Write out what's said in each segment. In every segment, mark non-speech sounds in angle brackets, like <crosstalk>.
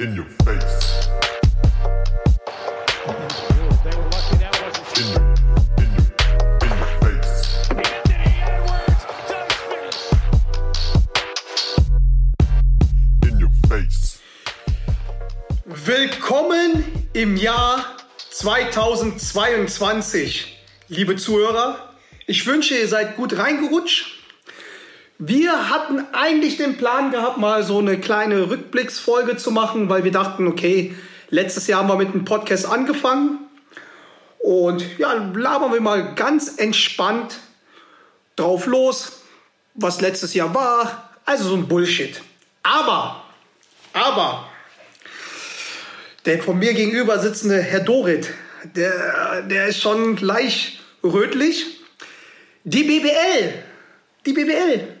In your face. Willkommen im Jahr 2022, liebe Zuhörer. Ich wünsche, ihr seid gut reingerutscht. Wir hatten eigentlich den Plan gehabt, mal so eine kleine Rückblicksfolge zu machen, weil wir dachten, okay, letztes Jahr haben wir mit dem Podcast angefangen. Und ja, labern wir mal ganz entspannt drauf los, was letztes Jahr war. Also so ein Bullshit. Aber, aber, der von mir gegenüber sitzende Herr Dorit, der, der ist schon leicht rötlich. Die BBL, die BBL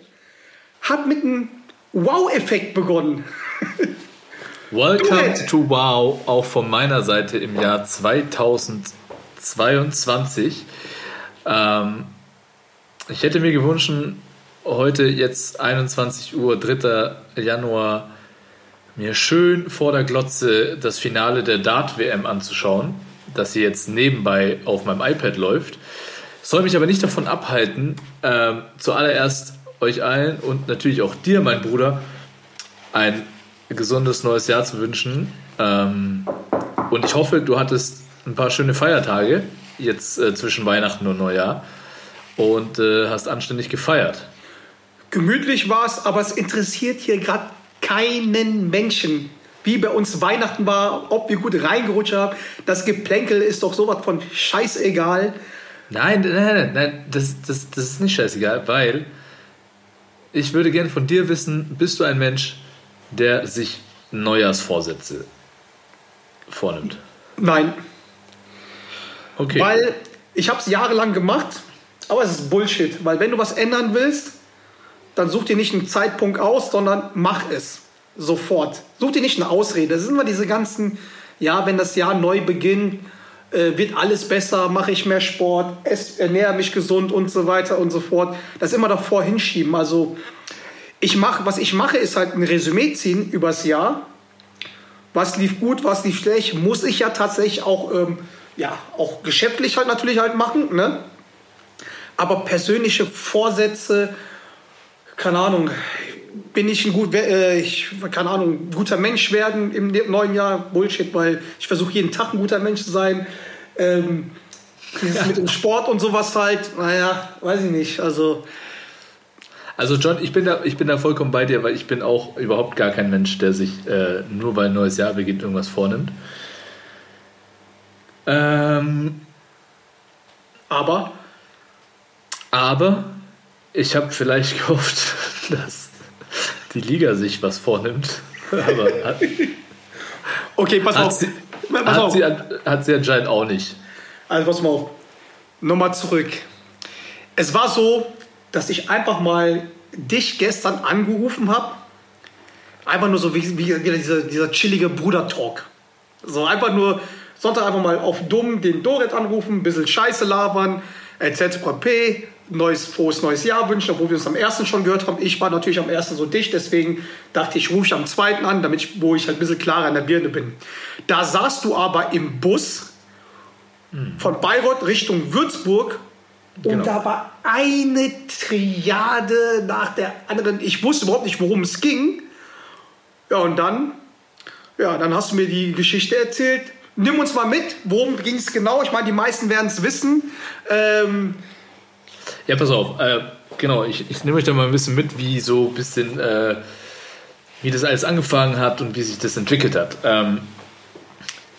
hat mit einem Wow-Effekt begonnen. Welcome to Wow, auch von meiner Seite im Jahr 2022. Ähm, ich hätte mir gewünscht, heute jetzt 21 Uhr, 3. Januar, mir schön vor der Glotze das Finale der Dart-WM anzuschauen, das hier jetzt nebenbei auf meinem iPad läuft. Soll mich aber nicht davon abhalten, ähm, zuallererst euch allen und natürlich auch dir, mein Bruder, ein gesundes neues Jahr zu wünschen. Ähm, und ich hoffe, du hattest ein paar schöne Feiertage jetzt äh, zwischen Weihnachten und Neujahr und äh, hast anständig gefeiert. Gemütlich war es, aber es interessiert hier gerade keinen Menschen. Wie bei uns Weihnachten war, ob wir gut reingerutscht haben. Das Geplänkel ist doch sowas von scheißegal. Nein, nein, nein, nein das, das, das ist nicht scheißegal, weil ich würde gerne von dir wissen, bist du ein Mensch, der sich Neujahrsvorsätze vornimmt? Nein, Okay. Weil ich habe es jahrelang gemacht, aber es ist Bullshit. Weil wenn du was ändern willst, dann such dir nicht einen Zeitpunkt aus, sondern mach es sofort. Such dir nicht eine Ausrede. Das sind immer diese ganzen, ja, wenn das Jahr neu beginnt, äh, wird alles besser, mache ich mehr Sport, ess, ernähre mich gesund und so weiter und so fort. Das immer davor hinschieben. Also ich mache, was ich mache, ist halt ein Resümee ziehen übers Jahr was lief gut, was lief schlecht, muss ich ja tatsächlich auch, ähm, ja, auch geschäftlich halt natürlich halt machen, ne? Aber persönliche Vorsätze, keine Ahnung, bin ich ein gut, äh, ich, keine Ahnung, ein guter Mensch werden im ne- neuen Jahr? Bullshit, weil ich versuche jeden Tag ein guter Mensch zu sein. Ähm, <laughs> mit dem Sport und sowas halt, naja, weiß ich nicht. Also, Also John, ich bin, da, ich bin da vollkommen bei dir, weil ich bin auch überhaupt gar kein Mensch, der sich äh, nur weil ein neues Jahr beginnt, irgendwas vornimmt. Ähm, aber aber ich habe vielleicht gehofft, <laughs> dass die Liga sich was vornimmt. <laughs> Aber hat, okay, pass hat, auf. sie, Pass hat, auf. sie, hat sie anscheinend auch nicht. Also pass mal auf. Nochmal zurück. Es war so, dass ich einfach mal dich gestern angerufen habe. Einfach nur so wie, wie, dieser, dieser chillige Bruder-Talk. So einfach nur Sonntag einfach mal auf dumm den Dorit anrufen, ein bisschen Scheiße labern, etc. pp. Neues, frohes neues Jahr wünschen, obwohl wir uns am ersten schon gehört haben. Ich war natürlich am ersten so dicht, deswegen dachte ich, rufe ich am zweiten an, damit ich, wo ich halt ein bisschen klarer in der Birne bin. Da saßt du aber im Bus von Bayreuth Richtung Würzburg und Genau. da war eine Triade nach der anderen. Ich wusste überhaupt nicht, worum es ging. Ja, und dann, ja, dann hast du mir die Geschichte erzählt. Nimm uns mal mit, worum ging es genau? Ich meine, die meisten werden es wissen. Ähm, Ja, pass auf. Äh, genau, ich, ich nehme euch da mal ein bisschen mit, wie so ein bisschen, äh, wie das alles angefangen hat und wie sich das entwickelt hat. Ähm,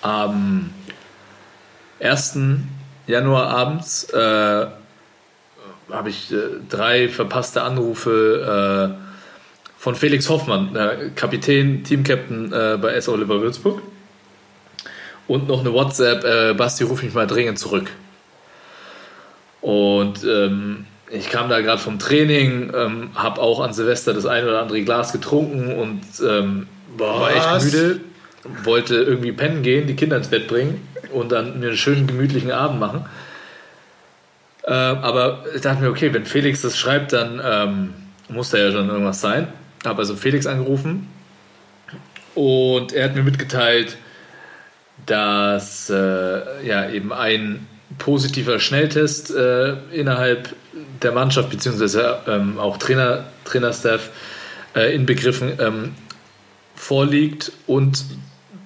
am 1. Januar abends äh, habe ich äh, drei verpasste Anrufe äh, von Felix Hoffmann, Kapitän, Teamcaptain äh, bei S. Oliver Würzburg. Und noch eine WhatsApp, Basti, ruf mich mal dringend zurück. Und ähm, ich kam da gerade vom Training, ähm, habe auch an Silvester das ein oder andere Glas getrunken und ähm, war echt müde. Wollte irgendwie pennen gehen, die Kinder ins Bett bringen und dann mir einen schönen gemütlichen Abend machen. Ähm, aber ich dachte mir, okay, wenn Felix das schreibt, dann ähm, muss da ja schon irgendwas sein. Habe also Felix angerufen Und er hat mir mitgeteilt, dass äh, ja eben ein positiver Schnelltest äh, innerhalb der Mannschaft beziehungsweise ähm, auch Trainer, Trainerstaff äh, inbegriffen ähm, vorliegt und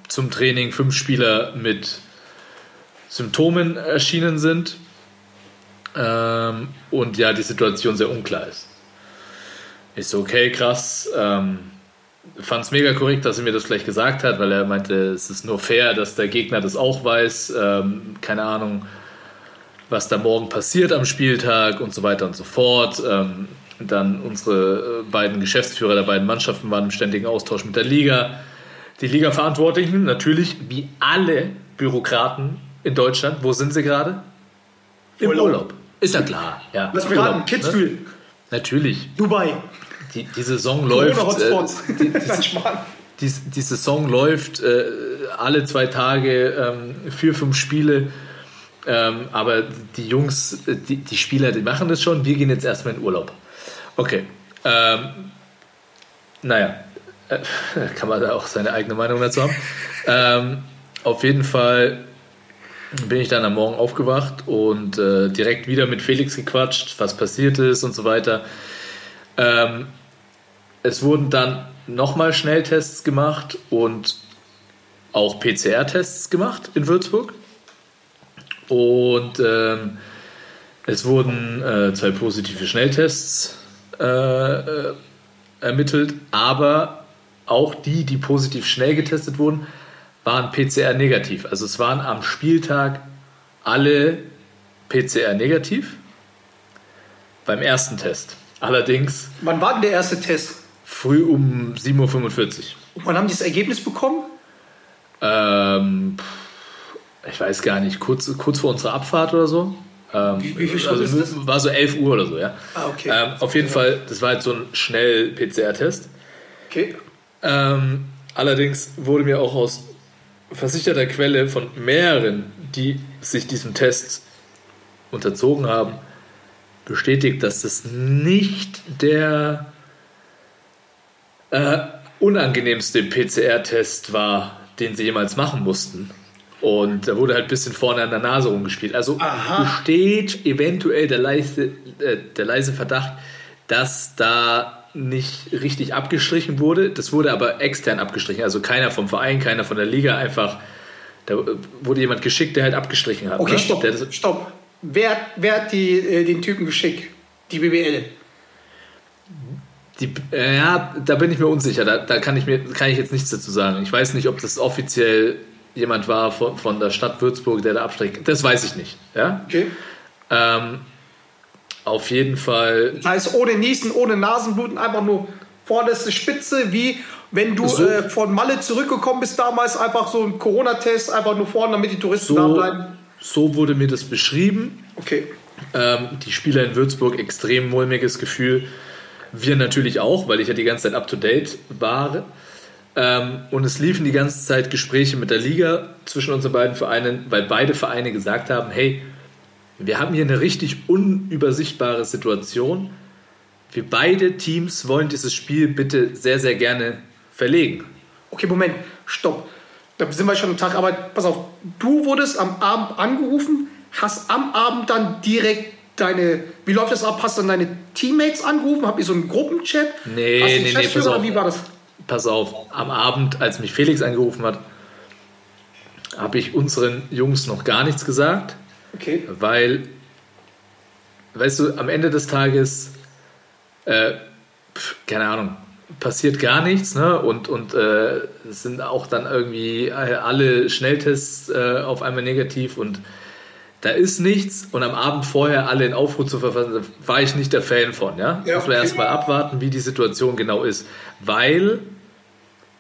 zum Training fünf Spieler mit Symptomen erschienen sind ähm, und ja die Situation sehr unklar ist. Ich so, okay, krass. Ähm, Fand es mega korrekt, dass er mir das gleich gesagt hat, weil er meinte, es ist nur fair, dass der Gegner das auch weiß. Ähm, keine Ahnung, was da morgen passiert am Spieltag und so weiter und so fort. Ähm, dann unsere äh, beiden Geschäftsführer der beiden Mannschaften waren im ständigen Austausch mit der Liga. Die Liga-Verantwortlichen, natürlich wie alle Bürokraten in Deutschland, wo sind sie gerade? Im Urlaub. Urlaub. Ist ja klar. Ja, Lass mich raten, Kitzbühel, Ne? Natürlich. Dubai, Die, die Saison läuft. Äh, Corona-Hotspots. die, die, <laughs> die, die Saison läuft äh, alle zwei Tage ähm, vier, fünf Spiele. Ähm, aber die Jungs, äh, die, die Spieler, die machen das schon. Wir gehen jetzt erstmal in Urlaub. Okay. Ähm, naja, äh, <laughs> kann man da auch seine eigene Meinung dazu haben. Ähm, auf jeden Fall bin ich dann am Morgen aufgewacht und äh, direkt wieder mit Felix gequatscht, was passiert ist und so weiter. Ähm, es wurden dann nochmal Schnelltests gemacht und auch PCR-Tests gemacht in Würzburg. Und ähm, es wurden äh, zwei positive Schnelltests äh, äh, ermittelt, aber auch die, die positiv schnell getestet wurden, waren PCR negativ. Also es waren am Spieltag alle PCR negativ beim ersten Test. Allerdings Wann war denn der erste Test? früh um 7.45 Uhr. Und wann haben die das Ergebnis bekommen? Ähm, ich weiß gar nicht, kurz, kurz vor unserer Abfahrt oder so. Ähm, Wie- wie viel Stunden also, ist das? War so 11 Uhr oder so, ja. Ah, okay. Ähm, auf jeden Fall, das war jetzt so ein schnell PCR-Test. Okay. Ähm, allerdings wurde mir auch aus versicherter Quelle von mehreren, die sich diesem Test unterzogen haben, bestätigt, dass das nicht der äh, unangenehmste PCR-Test war, den sie jemals machen mussten. Und da wurde halt ein bisschen vorne an der Nase rumgespielt. Also Aha. besteht eventuell der leise, äh, der leise Verdacht, dass da nicht richtig abgestrichen wurde. Das wurde aber extern abgestrichen. Also keiner vom Verein, keiner von der Liga, einfach. Da äh, wurde jemand geschickt, der halt abgestrichen hat. Okay, ne? stopp. Das- Stopp. Wer, wer hat die, äh, den Typen geschickt? Die BBL. Die, äh, ja, da bin ich mir unsicher. Da, da kann, ich mir, kann ich jetzt nichts dazu sagen. Ich weiß nicht, ob das offiziell jemand war von, von der Stadt Würzburg, der da abstreckt. Das weiß ich nicht. Ja? Okay. Ähm, auf jeden Fall. Das heißt, ohne Niesen, ohne Nasenbluten, einfach nur vorderste Spitze, wie wenn du So. äh, von Malle zurückgekommen bist damals, einfach so ein Corona-Test, einfach nur vorne, damit die Touristen da So, bleiben. so wurde mir das beschrieben. Okay. Ähm, die Spieler in Würzburg extrem mulmiges Gefühl. Wir natürlich auch, weil ich ja die ganze Zeit up to date war. Ähm, und es liefen die ganze Zeit Gespräche mit der Liga zwischen unseren beiden Vereinen, weil beide Vereine gesagt haben: Hey, wir haben hier eine richtig unübersichtbare Situation. Wir beide Teams wollen dieses Spiel bitte sehr, sehr gerne verlegen. Okay, Moment, stopp. Da sind wir schon am Tag, aber pass auf, du wurdest am Abend angerufen, hast am Abend dann direkt deine, wie läuft das ab? Hast du dann deine Teammates angerufen? Habt ihr so einen Gruppenchat? Nee, hast du nee, nee, pass auf. Wie war das? Pass auf, am Abend, als mich Felix angerufen hat, habe ich unseren Jungs noch gar nichts gesagt, Okay. weil, weißt du, am Ende des Tages, äh, keine Ahnung, passiert gar nichts, ne? Und, und äh, sind auch dann irgendwie äh, alle Schnelltests äh, auf einmal negativ und da ist nichts und am Abend vorher alle in Aufruhr zu verfassen, da war ich nicht der Fan von, ja? Ja, Muss man okay. erstmal abwarten, wie die Situation genau ist. Weil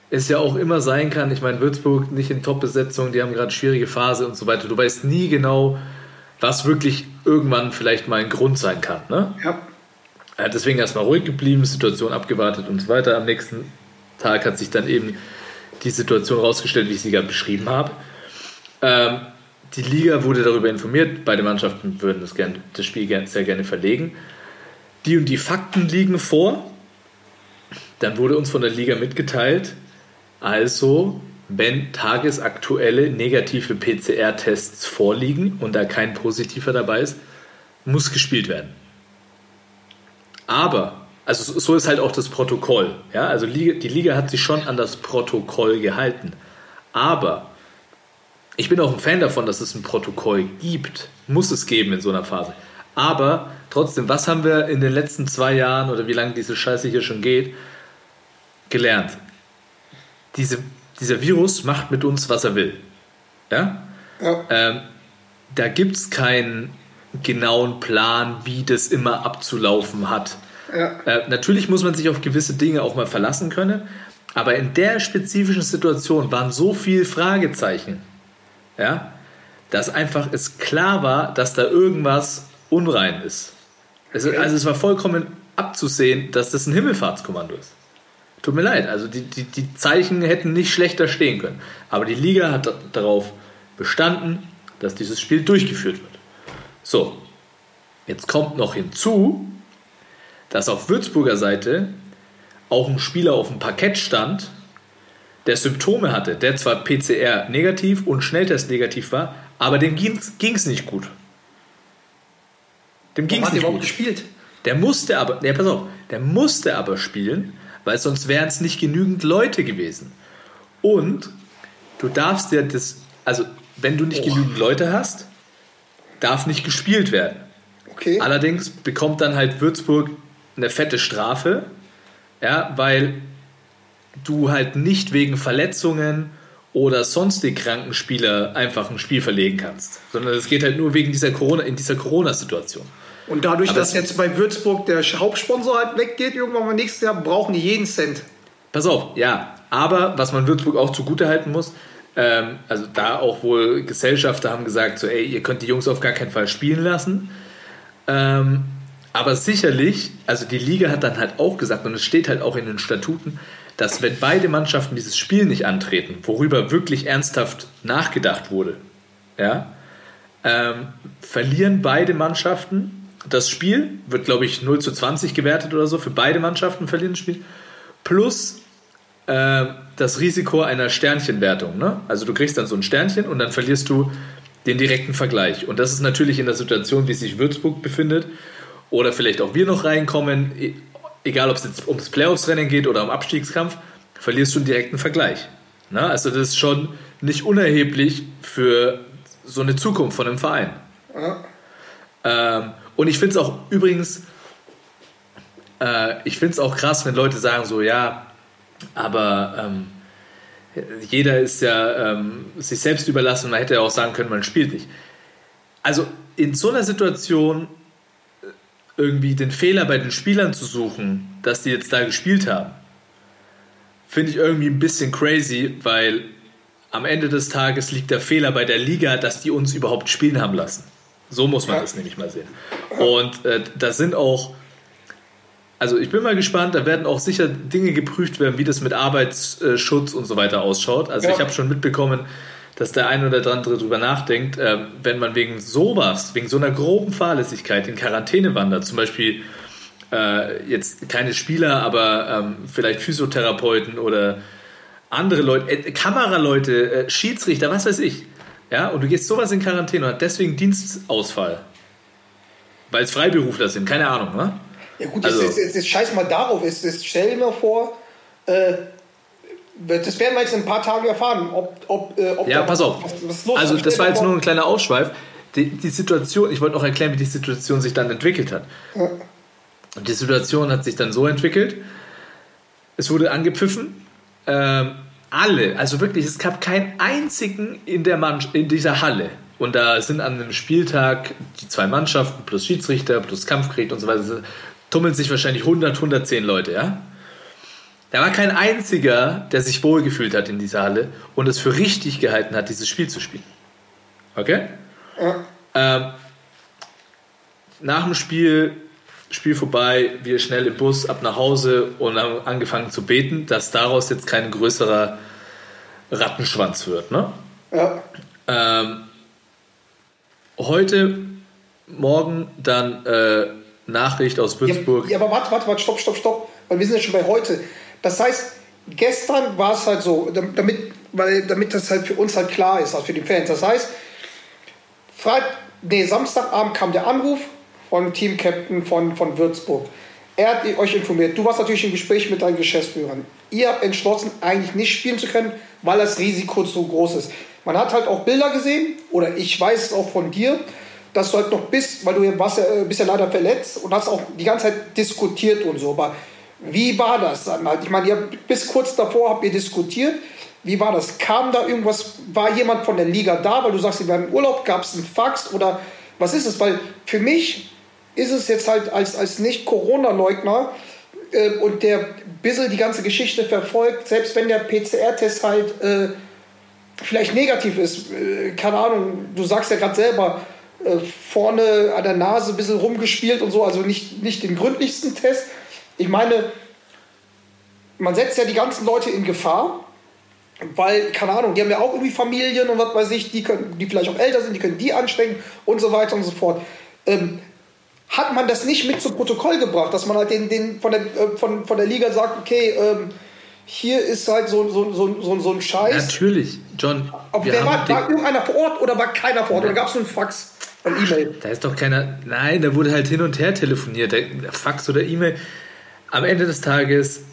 es ja auch immer sein kann, ich meine, Würzburg nicht in Top-Besetzung, die haben gerade schwierige Phase und so weiter. Du weißt nie genau, was wirklich irgendwann vielleicht mal ein Grund sein kann. Ne? Ja. Hat deswegen erstmal ruhig geblieben, Situation abgewartet und so weiter. Am nächsten Tag hat sich dann eben die Situation rausgestellt, wie ich sie gerade beschrieben habe. Ähm, die Liga wurde darüber informiert, beide Mannschaften würden das, gern, das Spiel gern, sehr gerne verlegen. Die und die Fakten liegen vor. Dann wurde uns von der Liga mitgeteilt, Also, wenn tagesaktuelle negative PCR-Tests vorliegen und da kein positiver dabei ist, muss gespielt werden. Aber, also so- ist halt auch das Protokoll. Ja? Also die Liga hat sich schon an das Protokoll gehalten. Aber ich bin auch ein Fan davon, dass es ein Protokoll gibt. Muss es geben in so einer Phase. Aber trotzdem, was haben wir in den letzten zwei Jahren oder wie lange diese Scheiße hier schon geht, gelernt? Diese, dieser Virus macht mit uns, was er will. Ja? Ja. Ähm, da gibt es keinen genauen Plan, wie das immer abzulaufen hat. Ja. Äh, natürlich muss man sich auf gewisse Dinge auch mal verlassen können, aber in der spezifischen Situation waren so viele Fragezeichen, ja, dass einfach es klar war, dass da irgendwas unrein ist. Es, also es war vollkommen abzusehen, dass das ein Himmelfahrtskommando ist. Tut mir leid, also die, die, die Zeichen hätten nicht schlechter stehen können. Aber die Liga hat da- darauf bestanden, dass dieses Spiel durchgeführt wird. So, jetzt kommt noch hinzu, dass auf Würzburger Seite auch ein Spieler auf dem Parkett stand, der Symptome hatte, der zwar PCR negativ und Schnelltest negativ war, aber dem ging es nicht gut. Dem ging es nicht gut. gespielt? Der musste aber, ne, pass auf, der musste aber spielen, weil sonst wären es nicht genügend Leute gewesen. Und du darfst dir das, also wenn du nicht genügend Leute hast, darf nicht gespielt werden. Okay. Allerdings bekommt dann halt Würzburg eine fette Strafe, ja, weil du halt nicht wegen Verletzungen oder sonstig kranken Spieler einfach ein Spiel verlegen kannst, sondern es geht halt nur wegen dieser Corona in dieser Corona-Situation. Und dadurch, Aber dass jetzt bei Würzburg der Hauptsponsor halt weggeht, irgendwann mal nächstes Jahr, brauchen die jeden Cent. Pass auf, ja, aber was man Würzburg auch zugutehalten muss, ähm, also da auch wohl Gesellschafter haben gesagt, so, ey, ihr könnt die Jungs auf gar keinen Fall spielen lassen. Ähm, aber sicherlich, also die Liga hat dann halt auch gesagt, und es steht halt auch in den Statuten, dass wenn beide Mannschaften dieses Spiel nicht antreten, worüber wirklich ernsthaft nachgedacht wurde, ja, ähm, verlieren beide Mannschaften das Spiel, wird glaube ich 0 zu 20 gewertet oder so, für beide Mannschaften verlieren das Spiel, plus äh, das Risiko einer Sternchenwertung. Ne? Also du kriegst dann so ein Sternchen und dann verlierst du den direkten Vergleich. Und das ist natürlich in der Situation, wie sich Würzburg befindet, oder vielleicht auch wir noch reinkommen, egal ob es jetzt ums Playoffs-Rennen geht oder um Abstiegskampf, verlierst du einen direkten Vergleich. Ne? Also das ist schon nicht unerheblich für so eine Zukunft von einem Verein. Ähm, und ich finde es auch übrigens, äh, ich finde es auch krass, wenn Leute sagen so, ja, aber ähm, jeder ist ja ähm, sich selbst überlassen, man hätte ja auch sagen können, man spielt nicht. Also in so einer Situation irgendwie den Fehler bei den Spielern zu suchen, dass die jetzt da gespielt haben, finde ich irgendwie ein bisschen crazy, weil am Ende des Tages liegt der Fehler bei der Liga, dass die uns überhaupt spielen haben lassen. So muss man das nämlich mal sehen. Und äh, da sind auch, also ich bin mal gespannt, da werden auch sicher Dinge geprüft werden, wie das mit Arbeitsschutz und so weiter ausschaut. Also Ja. ich habe schon mitbekommen, dass der ein oder andere drüber nachdenkt, äh, wenn man wegen sowas, wegen so einer groben Fahrlässigkeit in Quarantäne wandert, zum Beispiel äh, jetzt keine Spieler, aber ähm, vielleicht Physiotherapeuten oder andere Leute, äh, Kameraleute, äh, Schiedsrichter, was weiß ich. Ja, und du gehst sowas in Quarantäne und hast deswegen Dienstausfall. Weil es Freiberufler sind, keine Ahnung, ne? Ja gut, Also- jetzt, jetzt, jetzt scheiß mal darauf. Jetzt, jetzt stell dir mal vor, äh, das werden wir jetzt in ein paar Tagen erfahren, ob, ob, äh, ob Ja, pass auf. Was, was los Also, das war jetzt nur ein kleiner Ausschweif. Die, die Situation, ich wollte noch erklären, wie die Situation sich dann entwickelt hat. Und die Situation hat sich dann so entwickelt, es wurde angepfiffen, ähm, alle, also wirklich, es gab keinen einzigen in, der Mann, in dieser Halle. Und da sind an einem Spieltag die zwei Mannschaften plus Schiedsrichter plus Kampfgericht und so weiter, tummeln sich wahrscheinlich 100, 110 Leute, ja? Da war kein einziger, der sich wohlgefühlt hat in dieser Halle und es für richtig gehalten hat, dieses Spiel zu spielen. Okay? Ähm, nach dem Spiel, Spiel vorbei, wir schnell im Bus ab nach Hause und haben angefangen zu beten, dass daraus jetzt kein größerer Rattenschwanz wird. Ne? Ja, Ähm, heute, morgen dann äh, Nachricht aus ja, Würzburg. ja, aber warte, warte, warte, stopp, stopp, stopp. Weil wir sind ja schon bei heute. Das heißt, gestern war es halt so, dam- damit, weil, damit das halt für uns halt klar ist, also für die Fans. Das heißt, Freit nee, Samstagabend kam der Anruf von Team-Captain von, von Würzburg. Er hat euch informiert. Du warst natürlich im Gespräch mit deinen Geschäftsführern. Ihr habt entschlossen, eigentlich nicht spielen zu können, weil das Risiko zu groß ist. Man hat halt auch Bilder gesehen, oder ich weiß es auch von dir, dass du halt noch bist, weil du warst ja, äh, bist ja leider verletzt und hast auch die ganze Zeit diskutiert und so. Aber wie war das? Ich meine, ihr bis kurz davor habt ihr diskutiert. Wie war das? Kam da irgendwas? War jemand von der Liga da, weil du sagst, sie waren im Urlaub? Gab es einen Fax oder was ist es? Weil für mich ist es jetzt halt als, als Nicht-Corona-Leugner äh, und der bisschen die ganze Geschichte verfolgt, selbst wenn der PCR-Test halt äh, vielleicht negativ ist, äh, keine Ahnung, du sagst ja gerade selber, äh, vorne an der Nase ein bisschen rumgespielt und so, also nicht, nicht den gründlichsten Test. Ich meine, man setzt ja die ganzen Leute in Gefahr, weil, keine Ahnung, die haben ja auch irgendwie Familien und was weiß ich, die, können, die vielleicht auch älter sind, die können die anstecken und so weiter und so fort. Ähm, hat man das nicht mit zum Protokoll gebracht, dass man halt den, den von, der, äh, von, von der Liga sagt, okay, ähm, hier ist halt so, so, so, so, so ein Scheiß. Natürlich, John. Aber wir war, war irgendeiner vor Ort oder war keiner vor Ort? Oder gab es nur einen Fax und E-Mail? Da ist doch keiner. Nein, da wurde halt hin und her telefoniert. Der Fax oder E-Mail. Am Ende des Tages,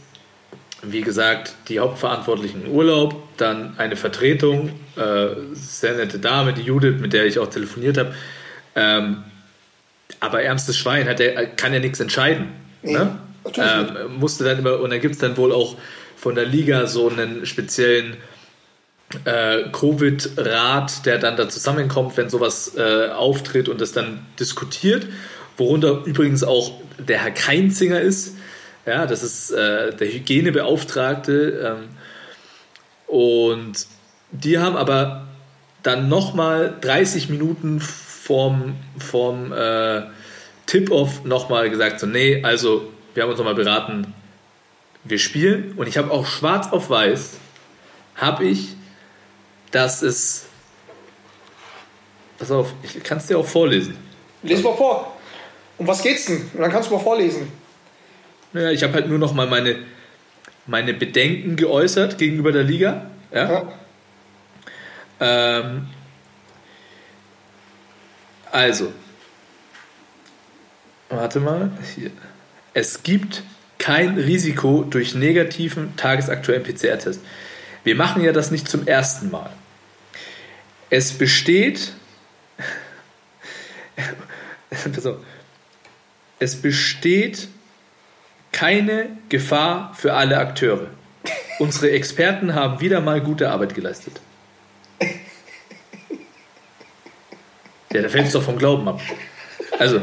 wie gesagt, die Hauptverantwortlichen im Urlaub, dann eine Vertretung, äh, sehr nette Dame, die Judith, mit der ich auch telefoniert habe. Ähm, aber ärmstes Schwein hat der, kann ja nichts entscheiden. Nee, ne? ähm, musste dann immer, und dann gibt es dann wohl auch von der Liga so einen speziellen äh, Covid-Rat, der dann da zusammenkommt, wenn sowas äh, auftritt und das dann diskutiert, worunter übrigens auch der Herr Keinzinger ist. Ja, das ist äh, der Hygienebeauftragte. Ähm, und die haben aber dann nochmal 30 Minuten vorm, vorm äh, Tip-Off nochmal gesagt, so, nee, also wir haben uns nochmal beraten, wir spielen. Und ich habe auch schwarz auf weiß, habe ich, dass es, pass auf, ich kann es dir auch vorlesen. Lies mal vor. Um was geht's denn? Und dann kannst du mal vorlesen. Naja, ich habe halt nur noch mal meine, meine Bedenken geäußert gegenüber der Liga. Ja? Ja. Ähm, also, warte mal. Hier. Es gibt kein Risiko durch negativen tagesaktuellen PCR-Test. Wir machen ja das nicht zum ersten Mal. Es besteht. <laughs> Es besteht keine Gefahr für alle Akteure. Unsere Experten haben wieder mal gute Arbeit geleistet. Ja, da fällt es doch vom Glauben ab. Also,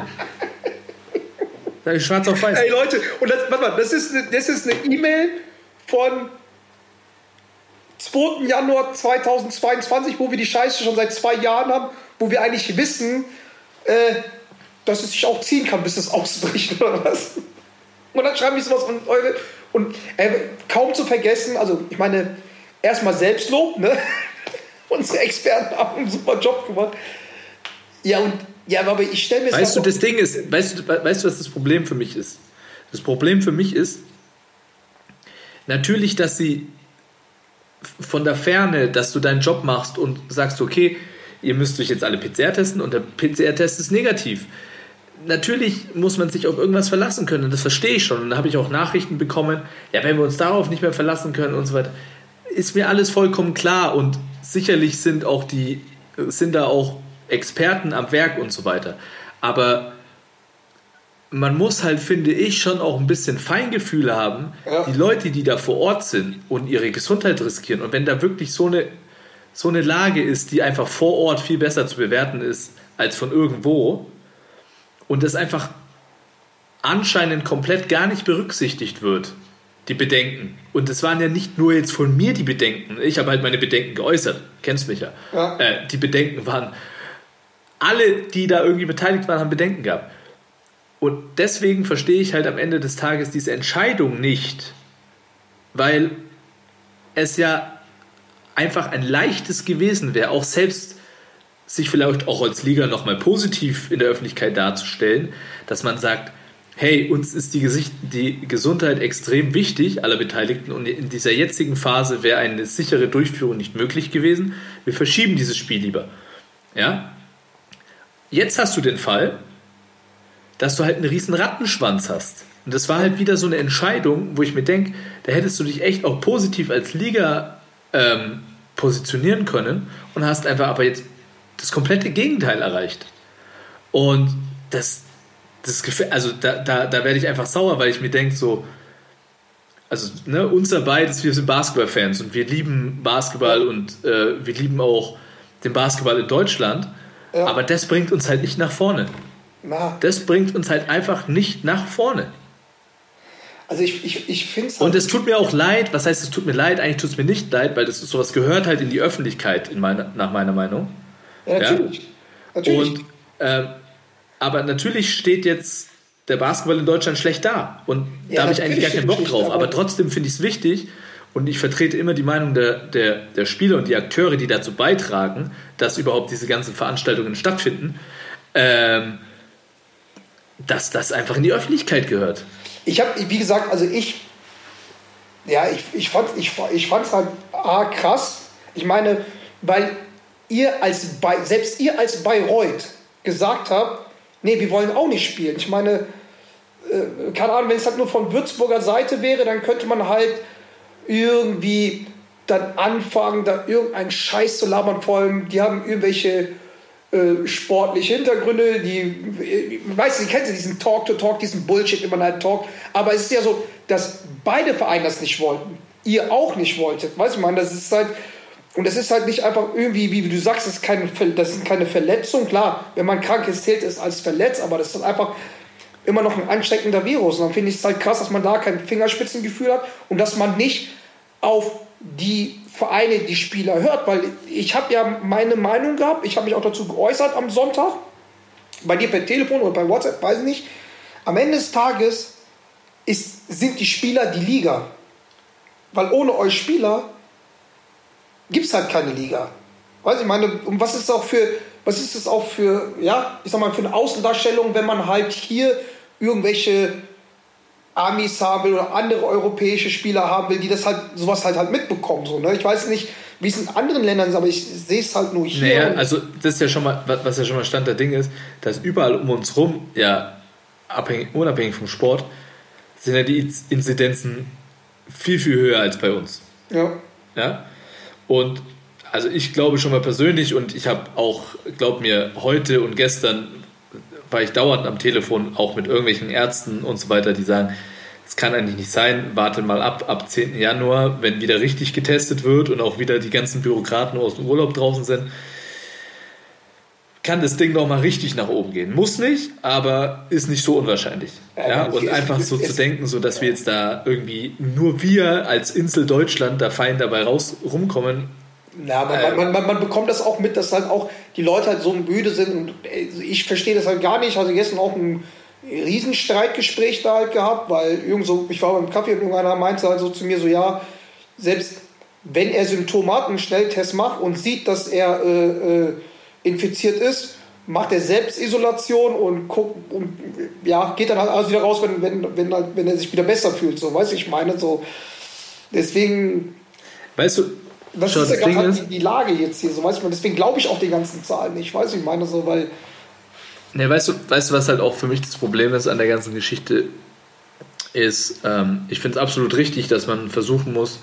schwarz auf weiß. Ey Leute, und das, warte mal, das ist eine, das ist E-Mail von 2. Januar 2022, wo wir die Scheiße schon seit zwei Jahren haben, wo wir eigentlich wissen, äh, dass es sich auch ziehen kann, bis es ausbricht oder was. Und dann schreiben die sowas und eure. Und äh, kaum zu vergessen, also ich meine, erstmal Selbstlob, ne? <laughs> Unsere Experten haben einen super Job gemacht. Ja, und ja, aber ich stelle mir Weißt du, das Ding ist, weißt du, weißt du, was das Problem für mich ist? Das Problem für mich ist, natürlich, dass sie von der Ferne, dass du deinen Job machst und sagst, okay, ihr müsst euch jetzt alle PCR testen und der PCR-Test ist negativ. Natürlich muss man sich auf irgendwas verlassen können, und das verstehe ich schon. Und da habe ich auch Nachrichten bekommen, ja, wenn wir uns darauf nicht mehr verlassen können und so weiter, ist mir alles vollkommen klar und sicherlich sind auch die, sind da auch Experten am Werk und so weiter. Aber man muss halt, finde ich, schon auch ein bisschen Feingefühl haben, Ja. die Leute, die da vor Ort sind und ihre Gesundheit riskieren. Und wenn da wirklich so eine, so eine Lage ist, die einfach vor Ort viel besser zu bewerten ist als von irgendwo und das einfach anscheinend komplett gar nicht berücksichtigt wird, die Bedenken. Und es waren ja nicht nur jetzt von mir die Bedenken. Ich habe halt meine Bedenken geäußert. Kennst mich ja. Ja. Äh, die Bedenken waren, alle, die da irgendwie beteiligt waren, haben Bedenken gehabt. Und deswegen verstehe ich halt am Ende des Tages diese Entscheidung nicht, weil es ja einfach ein leichtes gewesen wäre, auch selbst sich vielleicht auch als Liga nochmal positiv in der Öffentlichkeit darzustellen, dass man sagt, hey, uns ist die, Gesicht, die Gesundheit extrem wichtig, aller Beteiligten, und in dieser jetzigen Phase wäre eine sichere Durchführung nicht möglich gewesen. Wir verschieben dieses Spiel lieber. Ja? Jetzt hast du den Fall, dass du halt einen riesen Rattenschwanz hast. Und das war halt wieder so eine Entscheidung, wo ich mir denke, da hättest du dich echt auch positiv als Liga ähm, positionieren können und hast einfach aber jetzt das komplette Gegenteil erreicht. Und das, das also da, da, da werde ich einfach sauer, weil ich mir denke, so, also ne, unser beides, wir sind Basketballfans und wir lieben Basketball und äh, wir lieben auch den Basketball in Deutschland, Ja. aber das bringt uns halt nicht nach vorne. Na, Das bringt uns halt einfach nicht nach vorne. also ich, ich, ich finde es Und es tut mir auch leid, was heißt es tut mir leid? Eigentlich tut es mir nicht leid, weil das sowas gehört halt in die Öffentlichkeit, in meiner, nach meiner Meinung. Ja, natürlich. Natürlich. Und, ähm, aber natürlich steht jetzt der Basketball in Deutschland schlecht da. Und Ja, da habe ich eigentlich gar natürlich keinen Bock drauf. Aber aber- trotzdem finde ich es wichtig und ich vertrete immer die Meinung der, der, der Spieler und die Akteure, die dazu beitragen, dass überhaupt diese ganzen Veranstaltungen stattfinden, ähm, dass das einfach in die Öffentlichkeit gehört. Ich habe, wie gesagt, also ich, ja, ich, ich fand es ich, ich fand's halt A, krass. Ich meine, weil ihr als, selbst ihr als Bayreuth gesagt habt, nee, wir wollen auch nicht spielen. Ich meine, äh, keine Ahnung, wenn es halt nur von Würzburger Seite wäre, dann könnte man halt irgendwie dann anfangen, da irgendeinen Scheiß zu labern. Vor allem, die haben irgendwelche äh, sportliche Hintergründe, die, äh, weißt du, die kennst du diesen Talk-to-Talk, diesen Bullshit, den man halt talkt. Aber es ist ja so, dass beide Vereine das nicht wollten. Ihr auch nicht wolltet. Weißt du, man, das ist halt, und das ist halt nicht einfach irgendwie, wie du sagst, das, ist keine, das sind keine Verletzungen. Klar, wenn man krank ist, zählt es als verletzt, aber das ist halt einfach immer noch ein ansteckender Virus. Und dann finde ich es halt krass, dass man da kein Fingerspitzengefühl hat und dass man nicht auf die Vereine, die Spieler hört. Weil ich habe ja meine Meinung gehabt, ich habe mich auch dazu geäußert am Sonntag, bei dir per Telefon oder bei WhatsApp, weiß ich nicht. Am Ende des Tages ist, sind die Spieler die Liga. Weil ohne euch Spieler gibt es halt keine Liga. Weiß ich meine, und was ist auch für, was ist es auch für, ja, ich sag mal, für eine Außendarstellung, wenn man halt hier irgendwelche Amis haben will oder andere europäische Spieler haben will, die das halt, sowas halt halt mitbekommen. So, ne? Ich weiß nicht, wie es in anderen Ländern ist, aber ich sehe es halt nur hier. Naja, also das ist ja schon mal, was ja schon mal Stand der Dinge ist, dass überall um uns rum, ja, abhängig, unabhängig vom Sport, sind ja die Inzidenzen viel, viel höher als bei uns. ja. Ja? Und also ich glaube schon mal persönlich und ich habe auch, glaub mir, heute und gestern war ich dauernd am Telefon, auch mit irgendwelchen Ärzten und so weiter, die sagen, es kann eigentlich nicht sein, wartet mal ab, ab 10. Januar, wenn wieder richtig getestet wird und auch wieder die ganzen Bürokraten aus dem Urlaub draußen sind, kann das Ding noch mal richtig nach oben gehen. Muss nicht, aber ist nicht so unwahrscheinlich. Ja, Ja, und einfach so zu denken, so dass wir jetzt da irgendwie nur wir als Insel Deutschland da fein dabei raus rumkommen. Ja, man, Äh, man, man, man bekommt das auch mit, dass halt auch die Leute halt so müde sind und äh, ich verstehe das halt gar nicht. Also gestern auch ein Riesenstreitgespräch da halt gehabt, weil irgend so, ich war beim Kaffee und irgendeiner meinte halt so zu mir so, ja, selbst wenn er einen Schnelltest macht und sieht, dass er äh, äh, infiziert ist, macht er Selbstisolation und guckt und ja, geht dann halt alles wieder raus, wenn, wenn, wenn, halt, wenn er sich wieder besser fühlt. So, weißt du, ich meine so. Deswegen, Weißt du, das Schau, ist ja gerade ist- die, die Lage jetzt hier, so weißt du, deswegen glaube ich auch den ganzen Zahlen nicht, weißt du, ich meine so, weil Ne, weißt du, weißt du, was halt auch für mich das Problem ist an der ganzen Geschichte, ist, ähm, ich finde es absolut richtig, dass man versuchen muss,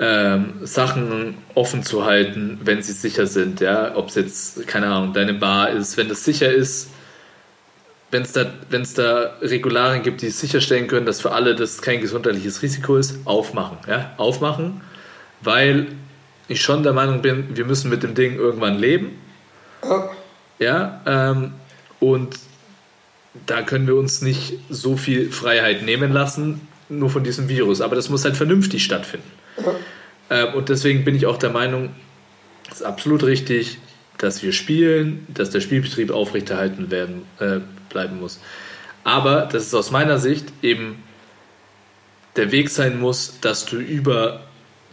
ähm, Sachen offen zu halten, wenn sie sicher sind. Ja? Ob es jetzt, keine Ahnung, deine Bar ist, wenn das sicher ist, wenn es da, wenn's da Regularien gibt, die sicherstellen können, dass für alle das kein gesundheitliches Risiko ist, aufmachen. Ja? Aufmachen, weil ich schon der Meinung bin, wir müssen mit dem Ding irgendwann leben. ja, Ja, ähm, und da können wir uns nicht so viel Freiheit nehmen lassen, nur von diesem Virus. Aber das muss halt vernünftig stattfinden. Ähm, und deswegen bin ich auch der Meinung, es ist absolut richtig, dass wir spielen, dass der Spielbetrieb aufrechterhalten werden, äh, bleiben muss. Aber das ist aus meiner Sicht eben der Weg sein muss, dass du über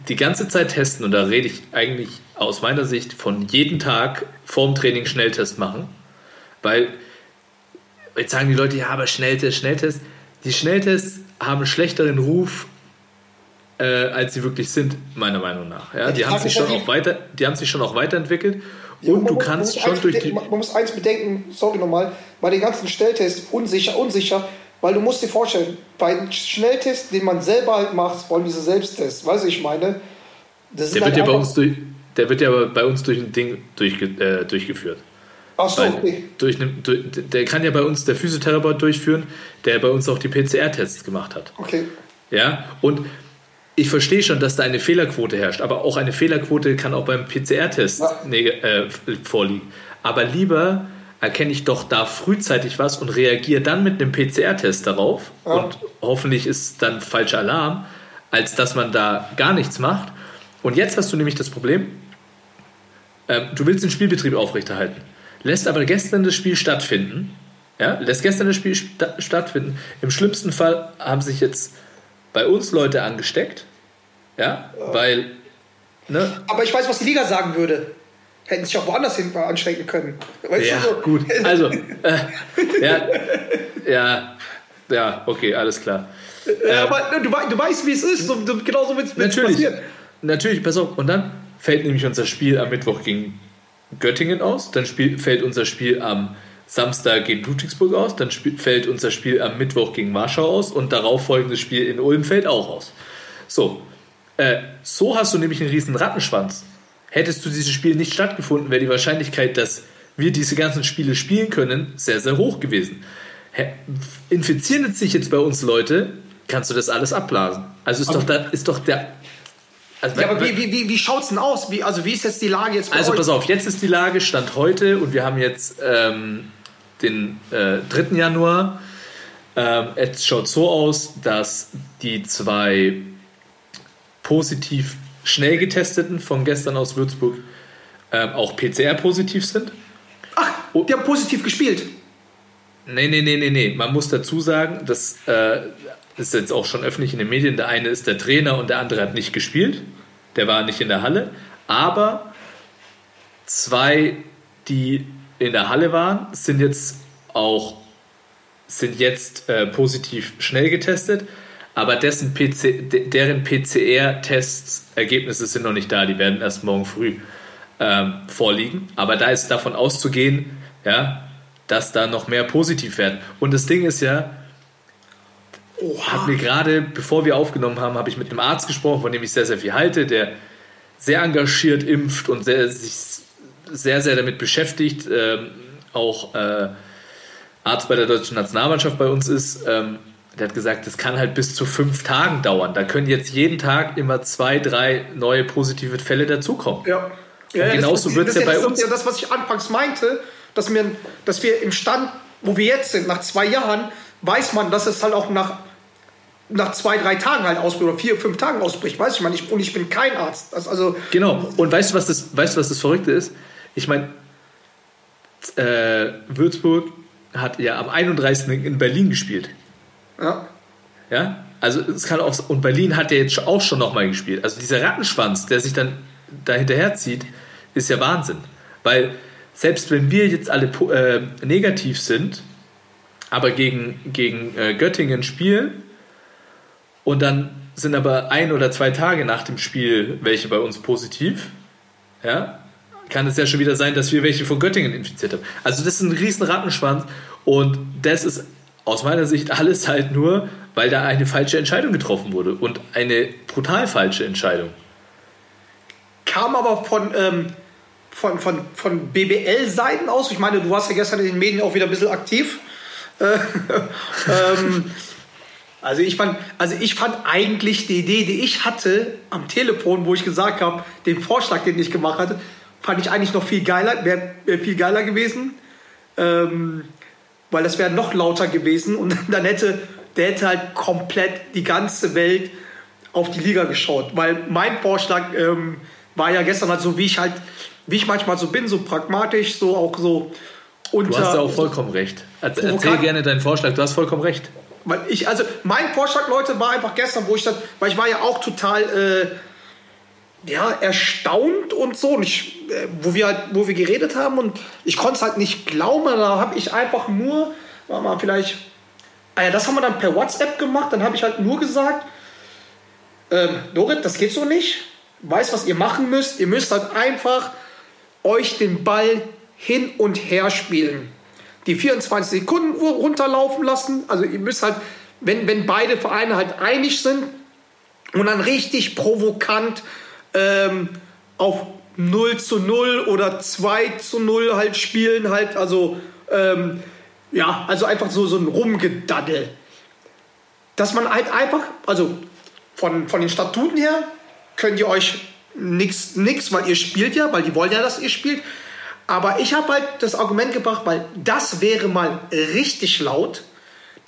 die ganze Zeit testen, und da rede ich eigentlich aus meiner Sicht von jeden Tag vorm Training Schnelltest machen, weil jetzt sagen die Leute, ja, aber Schnelltest, Schnelltest. Die Schnelltests haben einen schlechteren Ruf, äh, als sie wirklich sind, meiner Meinung nach. Ja, die, die haben sich schon ja auch weiter, die haben sich schon auch weiterentwickelt. Ja, Und man du muss- kannst man muss schon durch die. Man muss eins bedenken, sorry nochmal, bei den ganzen Schnelltests unsicher, unsicher, weil du musst dir vorstellen, bei einem Schnelltest, den man selber halt macht, vor allem diese Selbsttests, weißt du, ich meine, das Der wird ja halt bei uns durch, der wird ja bei uns durch ein Ding durchge, äh, durchgeführt. Ach so, okay. durch, durch, der kann ja bei uns der Physiotherapeut durchführen, der bei uns auch die PCR-Tests gemacht hat. Okay. Ja, und ich verstehe schon, dass da eine Fehlerquote herrscht, aber auch eine Fehlerquote kann auch beim PCR-Test Ja. äh, vorliegen. Aber lieber erkenne ich doch da frühzeitig was und reagiere dann mit einem PCR-Test darauf Ja. und hoffentlich ist dann falscher Alarm, als dass man da gar nichts macht. Und jetzt hast du nämlich das Problem, ähm, du willst den Spielbetrieb aufrechterhalten, lässt aber gestern das Spiel stattfinden, ja, lässt gestern das Spiel sta stattfinden. Im schlimmsten Fall haben sich jetzt bei uns Leute angesteckt, ja, weil, ne, Aber ich weiß, was die Liga sagen würde. Hätten sich auch woanders hin anstecken können. Weißt ja, du, so? gut, also, äh, <laughs> ja, ja, ja, okay, alles klar. Ja, aber du, wei- du weißt, wie es ist. So, du, genauso wird es Natürlich, passieren. natürlich, pass auf. Und dann fällt nämlich unser Spiel am Mittwoch gegen Göttingen aus, dann spiel, fällt unser Spiel am Samstag gegen Ludwigsburg aus, dann fällt unser Spiel am Mittwoch gegen Warschau aus und darauf folgendes Spiel in Ulm fällt auch aus. So, äh, so hast du nämlich einen riesen Rattenschwanz. Hättest du dieses Spiel nicht stattgefunden, wäre die Wahrscheinlichkeit, dass wir diese ganzen Spiele spielen können, sehr, sehr hoch gewesen. Infizieren jetzt sich jetzt bei uns Leute, kannst du das alles abblasen. Also ist doch, da, ist doch der. Also, Ja, aber wie, wie, wie, wie schaut es denn aus? Wie, also wie ist jetzt die Lage jetzt bei also euch? pass auf, jetzt ist die Lage, Stand heute und wir haben jetzt ähm, den äh, 3. Januar. Ähm, es schaut so aus, dass die zwei positiv schnell getesteten von gestern aus Würzburg ähm, auch PCR-positiv sind. Ach, die haben positiv gespielt. Nee, nee, nee, nee, nee. Man muss dazu sagen, das äh, ist jetzt auch schon öffentlich in den Medien. Der eine ist der Trainer und der andere hat nicht gespielt. Der war nicht in der Halle. Aber zwei, die in der Halle waren, sind jetzt auch sind jetzt äh, positiv schnell getestet. Aber dessen PC, de- deren PCR-Tests, Ergebnisse sind noch nicht da. Die werden erst morgen früh ähm, vorliegen. Aber da ist davon auszugehen, ja, dass da noch mehr positiv werden. Und das Ding ist ja, hat mir gerade, bevor wir aufgenommen haben, habe ich mit einem Arzt gesprochen, von dem ich sehr, sehr viel halte, der sehr engagiert impft und sehr, sich sehr, sehr damit beschäftigt, ähm, auch äh, Arzt bei der deutschen Nationalmannschaft bei uns ist. Ähm, der hat gesagt, das kann halt bis zu fünf Tagen dauern. Da können jetzt jeden Tag immer zwei, drei neue positive Fälle dazukommen. Ja. ja genauso wird's das ja bei das ist uns. Ja, das, was ich anfangs meinte, dass wir, dass wir im Stand, wo wir jetzt sind, nach zwei Jahren, weiß man, dass es halt auch nach, nach zwei, drei Tagen halt ausbricht oder vier, fünf Tagen ausbricht. Weiß ich mal nicht. Und ich bin kein Arzt. Das, also, Genau. Und weißt du, was das, weißt du, was das Verrückte ist? Ich meine, äh, Würzburg hat ja am 31. in Berlin gespielt. ja. Ja, also es kann auch und Berlin hat ja jetzt auch schon nochmal gespielt. Also dieser Rattenschwanz, der sich dann da hinterherzieht, ist ja Wahnsinn. Weil selbst wenn wir jetzt alle äh, negativ sind, aber gegen, gegen äh, Göttingen spielen und dann sind aber ein oder zwei Tage nach dem Spiel welche bei uns positiv, ja, kann es ja schon wieder sein, dass wir welche von Göttingen infiziert haben. Also das ist ein riesen Rattenschwanz und das ist aus meiner Sicht alles halt nur, weil da eine falsche Entscheidung getroffen wurde und eine brutal falsche Entscheidung. Kam aber von, ähm, von, von, von BBL-Seiten aus. Ich meine, du warst ja gestern in den Medien auch wieder ein bisschen aktiv. Äh, <laughs> ähm, also ich fand, also ich fand eigentlich die Idee, die ich hatte am Telefon, wo ich gesagt habe, den Vorschlag, den ich gemacht hatte, fand ich eigentlich noch viel geiler, wäre wär viel geiler gewesen. Ähm, weil das wäre noch lauter gewesen und <laughs> dann hätte, der hätte halt komplett die ganze Welt auf die Liga geschaut. Weil mein Vorschlag ähm, war ja gestern halt so, wie ich halt, wie ich manchmal so bin, so pragmatisch, so auch so unter. Du hast auch vollkommen recht. Erz- Erzähl Provokant. gerne deinen Vorschlag, du hast vollkommen recht. Weil ich, also mein Vorschlag, Leute, war einfach gestern, wo ich dann, weil ich war ja auch total äh, ja, erstaunt und so, und ich, äh, wo wir halt, wo wir geredet haben und ich konnte es halt nicht glauben, da habe ich einfach nur war mal vielleicht. Ah ja, das haben wir dann per WhatsApp gemacht. Dann habe ich halt nur gesagt, ähm, Dorit, das geht so nicht. Weiß, was ihr machen müsst. Ihr müsst halt einfach euch den Ball hin und her spielen. Die 24 Sekunden Uhr runterlaufen lassen. Also ihr müsst halt, wenn, wenn beide Vereine halt einig sind und dann richtig provokant ähm, auf 0 zu 0 oder 2 zu 0 halt spielen, halt, also ähm, ja, also einfach so, so ein Rumgedaddel. Dass man halt einfach, also von, von den Statuten her könnt ihr euch nichts, nix, weil ihr spielt ja, weil die wollen ja, dass ihr spielt. Aber ich habe halt das Argument gebracht, weil das wäre mal richtig laut.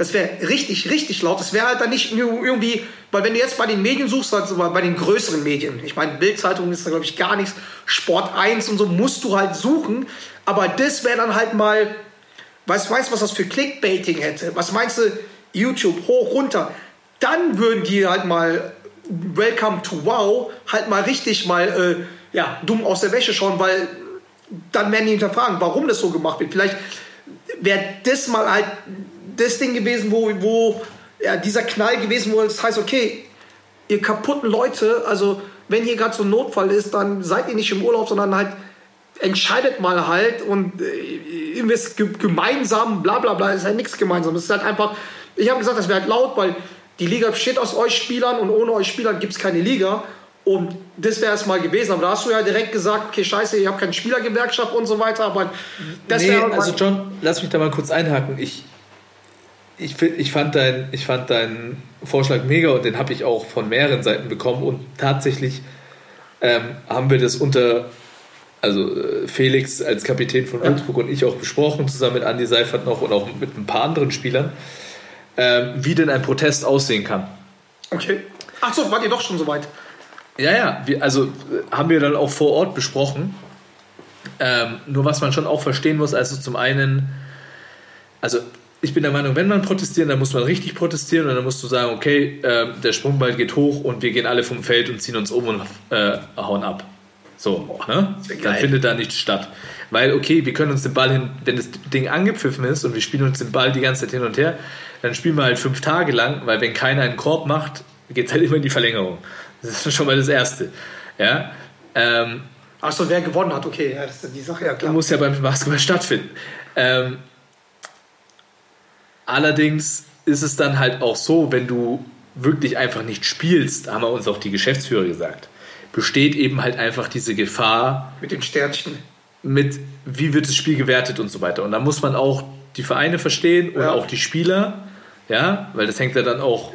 Das wäre richtig, richtig laut. Das wäre halt dann nicht irgendwie, weil wenn du jetzt bei den Medien suchst, also bei den größeren Medien, ich meine, Bildzeitung ist da glaube ich gar nichts, Sport 1 und so musst du halt suchen. Aber das wäre dann halt mal, weißt du, was das für Clickbaiting hätte? Was meinst du, YouTube hoch, runter? Dann würden die halt mal Welcome to Wow halt mal richtig mal äh, ja, dumm aus der Wäsche schauen, weil dann werden die hinterfragen, warum das so gemacht wird. Vielleicht wäre das mal halt das Ding gewesen, wo, wo ja, dieser Knall gewesen, wo es heißt, okay, ihr kaputten Leute, also wenn hier gerade so ein Notfall ist, dann seid ihr nicht im Urlaub, sondern halt entscheidet mal halt und äh, gemeinsam, bla bla bla, ist halt nichts gemeinsam. Es ist halt einfach, ich habe gesagt, das wäre halt laut, weil die Liga besteht aus euch Spielern und ohne euch Spielern gibt es keine Liga. Und das wäre es mal gewesen. Aber da hast du ja direkt gesagt, okay, scheiße, ihr habt keine Spielergewerkschaft und so weiter. Aber das nee, halt also John, lass mich da mal kurz einhaken. Ich, ich, ich, fand dein, ich fand deinen Vorschlag mega und den habe ich auch von mehreren Seiten bekommen. Und tatsächlich ähm, haben wir das unter, also äh, Felix als Kapitän von Würzburg und ich auch besprochen, zusammen mit Andy Seifert noch und auch mit ein paar anderen Spielern, ähm, wie denn ein Protest aussehen kann. Okay. Ach so, wart ihr doch schon so weit? Ja, ja, wir, also äh, haben wir dann auch vor Ort besprochen. Ähm, nur was man schon auch verstehen muss, also zum einen, also ich bin der Meinung, wenn man protestieren, dann muss man richtig protestieren und dann musst du sagen, okay, ähm, der Sprungball geht hoch und wir gehen alle vom Feld und ziehen uns um und äh, hauen ab. So, ne? Dann findet da nichts statt. Weil, okay, wir können uns den Ball hin, wenn das Ding angepfiffen ist und wir spielen uns den Ball die ganze Zeit hin und her, dann spielen wir halt fünf Tage lang, weil wenn keiner einen Korb macht, geht es halt immer in die Verlängerung. Das ist schon mal das Erste. Ja. Ähm, Ach so, wer gewonnen hat, okay, ja, das ist die Sache, ja klar. muss ja beim Basketball stattfinden. Ähm, allerdings ist es dann halt auch so, wenn du wirklich einfach nicht spielst, haben wir uns auch die Geschäftsführer gesagt, besteht eben halt einfach diese Gefahr Mit den Sternchen. mit, wie wird das Spiel gewertet und so weiter. Und da muss man auch die Vereine verstehen und Ja. auch die Spieler, ja, weil das hängt ja dann auch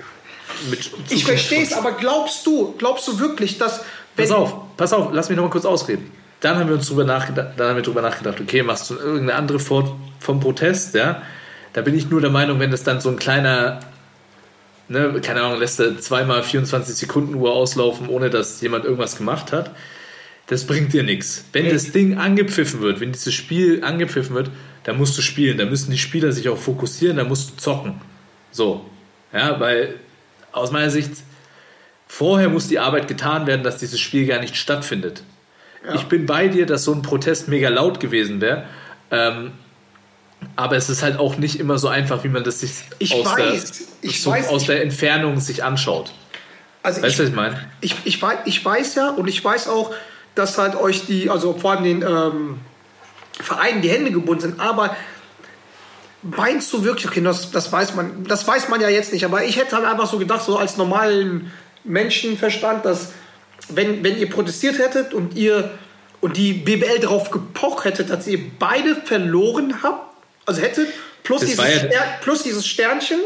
mit. Ich verstehe es, aber glaubst du, glaubst du wirklich, dass. Pass auf, pass auf, lass mich noch mal kurz ausreden. Dann haben wir uns drüber nachgedacht, dann haben wir drüber nachgedacht, okay, machst du irgendeine andere Form vom Protest, ja? Da bin ich nur der Meinung, wenn das dann so ein kleiner, ne, keine Ahnung, lässt er zweimal 24 Sekunden Uhr auslaufen, ohne dass jemand irgendwas gemacht hat, das bringt dir nichts. Wenn das Ding angepfiffen wird, wenn dieses Spiel angepfiffen wird, dann musst du spielen, da müssen die Spieler sich auch fokussieren, da musst du zocken. So, ja, weil aus meiner Sicht Vorher muss die Arbeit getan werden, dass dieses Spiel gar nicht stattfindet. Ich bin bei dir, dass so ein Protest mega laut gewesen wäre. Ähm, aber es ist halt auch nicht immer so einfach, wie man das sich Ich aus, weiß, der, so weiß, aus der Entfernung sich anschaut. Also Weißt du, was ich meine? ich, ich, weiß, ich weiß ja und ich weiß auch, dass halt euch die, also vor allem den ähm, Vereinen die Hände gebunden sind, aber meinst du wirklich, okay, das, das weiß man, das weiß man ja jetzt nicht, aber ich hätte halt einfach so gedacht, so als normalen Menschenverstand, dass wenn, wenn ihr protestiert hättet und ihr und die BBL darauf gepocht hättet, dass ihr beide verloren habt, also hättet, plus, dieses, ja- Ster plus dieses Sternchen,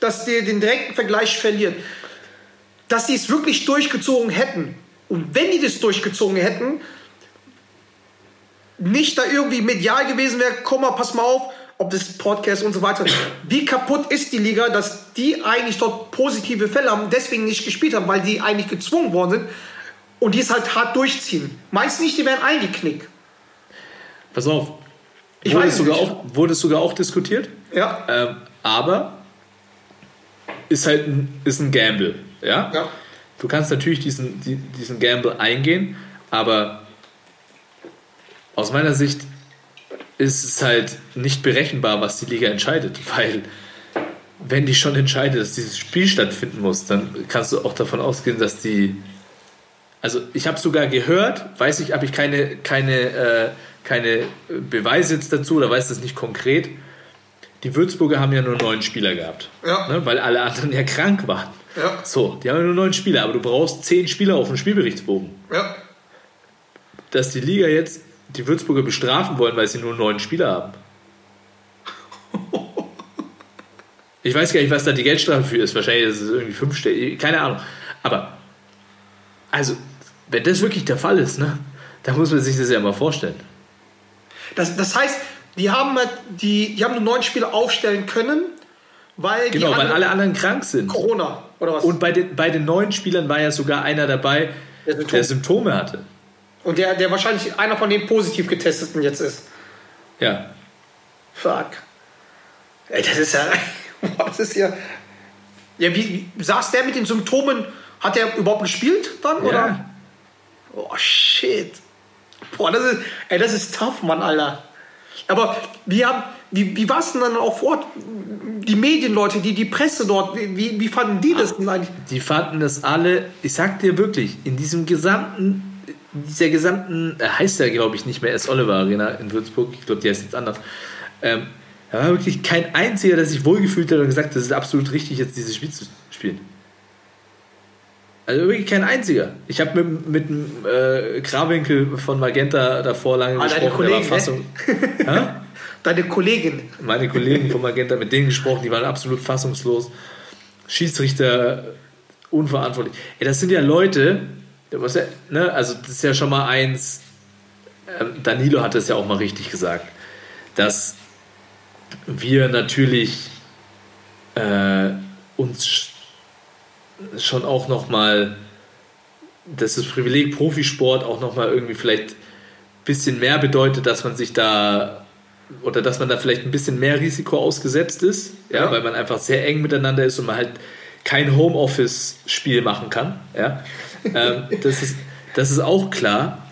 dass ihr den direkten Vergleich verliert dass die es wirklich durchgezogen hätten. Und wenn die das durchgezogen hätten, nicht da irgendwie medial gewesen wäre, komm mal, pass mal auf, ob das Podcast und so weiter. Wie kaputt ist die Liga, dass die eigentlich dort positive Fälle haben, deswegen nicht gespielt haben, weil die eigentlich gezwungen worden sind und die es halt hart durchziehen. Meinst du nicht, die wären eingeknickt? Pass auf. Ich wurde, weiß es sogar nicht. auch, wurde es sogar auch diskutiert. Ja. Ähm, aber ist halt ein, ist ein Gamble. Ja? Ja. Du kannst natürlich diesen, die, diesen Gamble eingehen, aber aus meiner Sicht ist es halt nicht berechenbar, was die Liga entscheidet, <laughs> weil wenn die schon entscheidet, dass dieses Spiel stattfinden muss, dann kannst du auch davon ausgehen, dass die. Also ich habe sogar gehört, weiß ich, habe ich keine, keine, äh, keine Beweise jetzt dazu oder weiß das nicht konkret. Die Würzburger haben ja nur neun Spieler gehabt, Ja. ne, weil alle anderen ja krank waren. Ja. So, die haben ja nur neun Spieler, aber du brauchst zehn Spieler auf dem Spielberichtsbogen. Ja. Dass die Liga jetzt die Würzburger bestrafen wollen, weil sie nur neun Spieler haben. <laughs> Ich weiß gar nicht, was da die Geldstrafe für ist. Wahrscheinlich ist es irgendwie fünf Stellen. Keine Ahnung. Aber, also, wenn das wirklich der Fall ist, ne, dann muss man sich das ja mal vorstellen. Das, das heißt, die haben, halt die, die haben nur neun Spieler aufstellen können, weil die Genau, weil alle anderen krank sind. Corona oder was? Und bei den, bei den neuen Spielern war ja sogar einer dabei, Der Symptom- der Symptome hatte. Und der, der wahrscheinlich einer von den positiv getesteten jetzt ist. Ja. Fuck. Ey, das ist ja. <laughs> Das ist ja. Ja, wie, wie saß der mit den Symptomen? Hat der überhaupt gespielt dann? Oder? Ja. Oh shit. Boah, das ist. Ey, das ist tough, Mann, Alter. Aber wie, wie, wie war es denn dann auch vor Ort? Die Medienleute, die, die Presse dort, wie, wie, fanden die das denn eigentlich? Die fanden das alle, ich sag dir wirklich, in diesem gesamten, dieser gesamten, äh, heißt ja glaube ich nicht mehr S. Oliver Arena in Würzburg, ich glaube, die heißt jetzt anders. Ähm, da war wirklich kein einziger, der sich wohlgefühlt hat und gesagt hat, das ist absolut richtig, jetzt dieses Spiel zu spielen. Also wirklich kein einziger. Ich habe mit, mit dem äh, Krawinkel von Magenta davor lange Ah, deine gesprochen. der war Kollegen, ne? Fassung, Hä? Deine Kollegin. meine Kollegen von Magenta, mit denen gesprochen, die waren absolut fassungslos. Schiedsrichter unverantwortlich. Ey, das sind ja Leute, was ja, ne, also das ist ja schon mal eins, ähm, Danilo hat es ja auch mal richtig gesagt, dass wir natürlich äh, uns schon auch noch mal, dass das Privileg Profisport auch noch mal irgendwie vielleicht ein bisschen mehr bedeutet, dass man sich da oder dass man da vielleicht ein bisschen mehr Risiko ausgesetzt ist, ja, Ja. weil man einfach sehr eng miteinander ist und man halt kein Homeoffice-Spiel machen kann. Ja. <laughs> ähm, das, ist, das ist auch klar.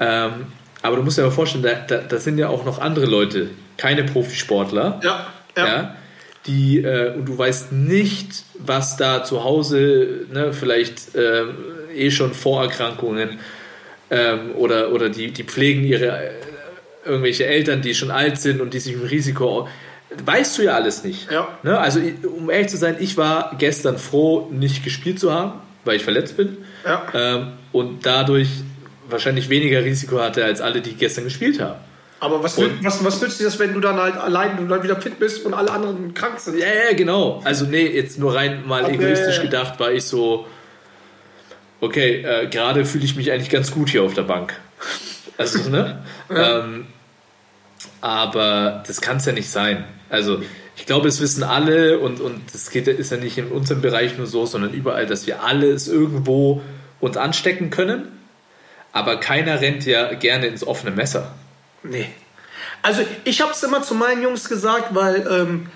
Ähm, aber du musst dir aber vorstellen, da, da, da sind ja auch noch andere Leute, keine Profisportler, Ja, ja. ja, die, äh, und du weißt nicht, was da zu Hause, ne, vielleicht äh, eh schon Vorerkrankungen ähm, oder, oder die, die pflegen ihre äh, irgendwelche Eltern, die schon alt sind und die sich im Risiko. Weißt du ja alles nicht. Ja. Ne? Also, um ehrlich zu sein, ich war gestern froh, nicht gespielt zu haben, weil ich verletzt bin. Ja. Ähm, und dadurch wahrscheinlich weniger Risiko hatte als alle, die gestern gespielt haben. Aber was, Und- was, was nützt dir das, wenn du dann halt allein du dann wieder fit bist und alle anderen krank sind? Ja, ja, genau. Also nee, jetzt nur rein mal Okay. egoistisch gedacht, war ich so, okay, äh, gerade fühle ich mich eigentlich ganz gut hier auf der Bank. Also, ne? <laughs> ähm, aber das kann es ja nicht sein. Also ich glaube, es wissen alle und, und das geht, ist ja nicht in unserem Bereich nur so, sondern überall, dass wir alles irgendwo uns anstecken können. Aber keiner rennt ja gerne ins offene Messer. Nee. Also ich habe es immer zu meinen Jungs gesagt, weil ähm,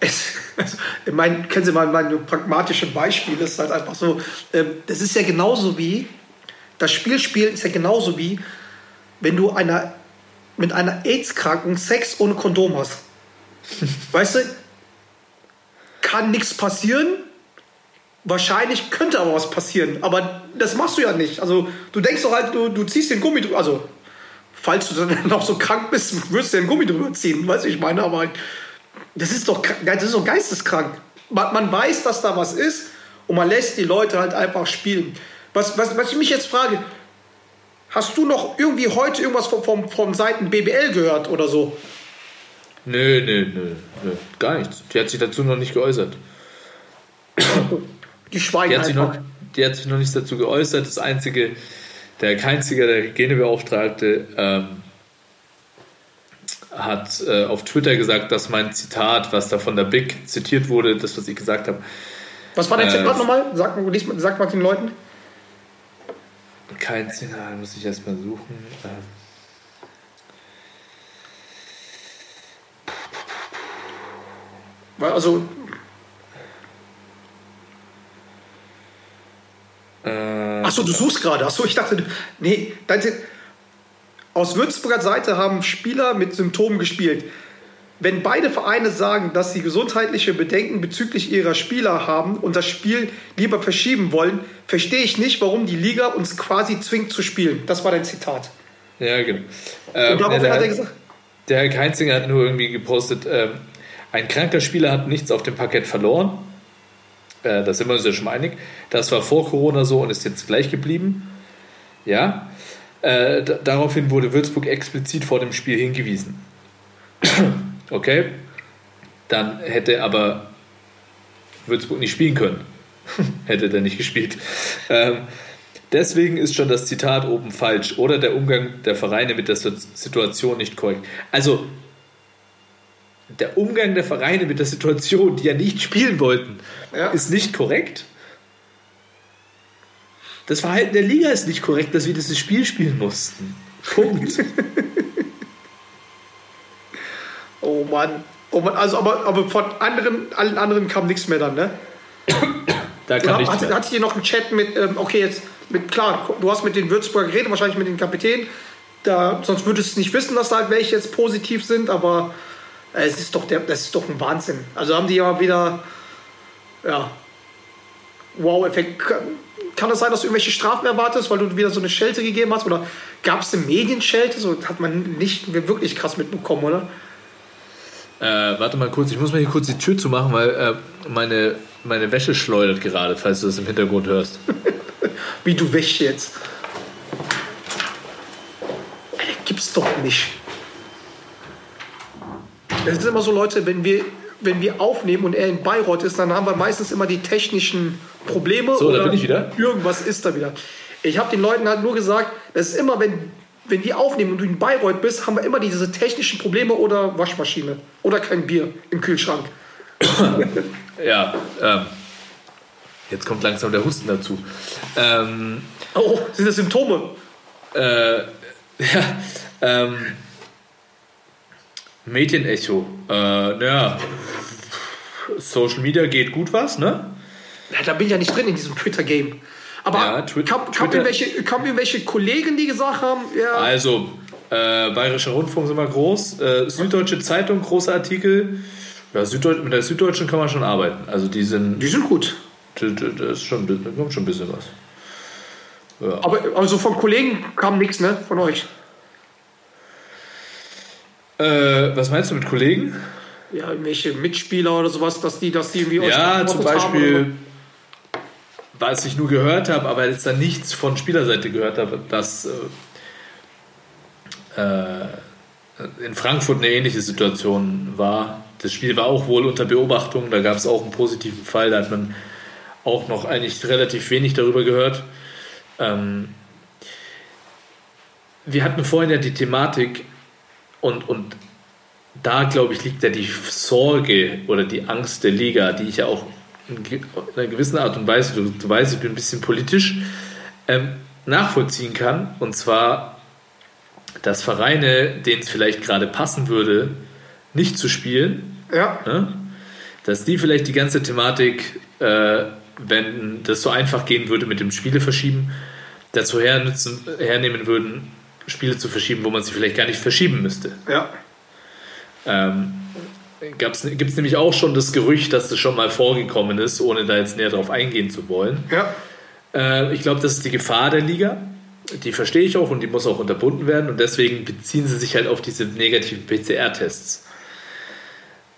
es, also, mein, kennen Sie mal mein pragmatisches Beispiel, das ist halt einfach so, ähm, das ist ja genauso wie, das Spiel spielen ist ja genauso wie, wenn du einer, mit einer AIDS-Kranken Sex ohne Kondom hast. <laughs> weißt du, kann nichts passieren, wahrscheinlich könnte aber was passieren, aber das machst du ja nicht. Also du denkst doch halt, du, du ziehst den Gummi also falls du dann <laughs> noch so krank bist, wirst du den Gummi drüber ziehen, weißt du, ich meine, aber das ist doch, das ist doch geisteskrank. Man, man weiß, dass da was ist und man lässt die Leute halt einfach spielen. Was, was, was ich mich jetzt frage, hast du noch irgendwie heute irgendwas von, von, von Seiten BBL gehört oder so? Nö, nö, nö, nö, gar nichts. Die hat sich dazu noch nicht geäußert. Die schweigen Die hat, sich noch, einfach. die hat sich noch nichts dazu geäußert. Das einzige, der Keinziger, der Hygienebeauftragte, ähm, hat äh, auf Twitter gesagt, dass mein Zitat, was da von der Big zitiert wurde, das, was ich gesagt habe, Was war dein äh, Zitat nochmal? Sag, sag mal den Leuten. kein Zitat, muss ich erstmal suchen. Ähm, Also, äh, achso, du suchst gerade. Achso, ich dachte, nee, aus Würzburger Seite haben Spieler mit Symptomen gespielt. Wenn beide Vereine sagen, dass sie gesundheitliche Bedenken bezüglich ihrer Spieler haben und das Spiel lieber verschieben wollen, verstehe ich nicht, warum die Liga uns quasi zwingt zu spielen. Das war dein Zitat. Ja, genau. Ähm, Und daraufhin der, hat er gesagt, der Herr Keinzinger hat nur irgendwie gepostet, ähm, ein kranker Spieler hat nichts auf dem Parkett verloren. Äh, da sind wir uns ja schon einig. Das war vor Corona so und ist jetzt gleich geblieben. Ja. Äh, da- daraufhin wurde Würzburg explizit vor dem Spiel hingewiesen. <clears throat> okay. Dann hätte aber Würzburg nicht spielen können. <laughs> hätte der nicht gespielt. Ähm, deswegen ist schon das Zitat oben falsch oder der Umgang der Vereine mit der Si- Situation nicht korrekt. Also der Umgang der Vereine mit der Situation, die ja nicht spielen wollten, Ja. ist nicht korrekt. Das Verhalten der Liga ist nicht korrekt, dass wir dieses Spiel spielen mussten. Punkt. <laughs> oh Mann. Oh Mann. Also, aber, aber von anderen, allen anderen kam nichts mehr dann, ne? Da kann nichts hat, mehr. hat hier noch einen Chat mit, ähm, okay, jetzt mit, klar, du hast mit den Würzburger geredet, wahrscheinlich mit den Kapitän. Da, sonst würdest du nicht wissen, dass da halt welche jetzt positiv sind, aber es ist doch der, das ist doch ein Wahnsinn. Also haben die ja wieder, ja, Wow-Effekt. Kann- Kann das sein, dass du irgendwelche Strafen erwartest, weil du wieder so eine Schelte gegeben hast? Oder gab es eine Medienschelte? So hat man nicht wirklich krass mitbekommen, oder? Äh, warte mal kurz, ich muss mal hier kurz die Tür zumachen, weil äh, meine, meine Wäsche schleudert gerade, falls du das im Hintergrund hörst. <laughs> Wie du wäschst jetzt. Alter, Gibt's doch nicht. Es sind immer so Leute, wenn wir, wenn wir aufnehmen und er in Bayreuth ist, dann haben wir meistens immer die technischen Probleme. So, da oder bin ich wieder. Irgendwas ist da wieder. Ich habe den Leuten halt nur gesagt, das ist immer, wenn, wenn wir aufnehmen und du in Bayreuth bist, haben wir immer diese technischen Probleme oder Waschmaschine. Oder kein Bier im Kühlschrank. <coughs> Ja, ähm, jetzt kommt langsam der Husten dazu. Ähm, Oh, sind das Symptome? äh, <laughs> ja, ähm, Medienecho. Äh, naja, Social Media geht gut was, ne? Ja, da bin ich ja nicht drin in diesem Twitter-Game. Aber Ja, Twi- kam, kam, Twitter- irgendwelche, kam irgendwelche Kollegen, die gesagt haben, ja, Also, äh, Bayerischer Rundfunk sind wir groß, äh, Süddeutsche Zeitung, großer Artikel. Ja, Süddeut mit der Süddeutschen kann man schon arbeiten. Also die sind, die sind gut. da da ist schon, da kommt schon ein bisschen was. Aber also von Kollegen kam nichts, ne? Von euch. Äh, was meinst du mit Kollegen? Ja, irgendwelche Mitspieler oder sowas, dass die, dass die irgendwie Ja, zum Beispiel, was ich nur gehört habe, aber jetzt da nichts von Spielerseite gehört habe, dass äh, äh, in Frankfurt eine ähnliche Situation war. Das Spiel war auch wohl unter Beobachtung, da gab es auch einen positiven Fall, da hat man auch noch eigentlich relativ wenig darüber gehört. Ähm, wir hatten vorhin ja die Thematik und, und da, glaube ich, liegt ja die Sorge oder die Angst der Liga, die ich ja auch in einer gewissen Art und Weise, du, du weißt, ich bin ein bisschen politisch, ähm, nachvollziehen kann. Und zwar, dass Vereine, denen es vielleicht gerade passen würde, nicht zu spielen. Ja, ne? dass die vielleicht die ganze Thematik, äh, wenn das so einfach gehen würde mit dem Spiele verschieben, dazu hernutzen, hernehmen würden, Spiele zu verschieben, wo man sie vielleicht gar nicht verschieben müsste. ja. Ähm, Gibt es nämlich auch schon das Gerücht, dass das schon mal vorgekommen ist, ohne da jetzt näher drauf eingehen zu wollen. Ja. Äh, ich glaube, das ist die Gefahr der Liga. Die verstehe ich auch und die muss auch unterbunden werden und deswegen beziehen sie sich halt auf diese negativen PCR-Tests.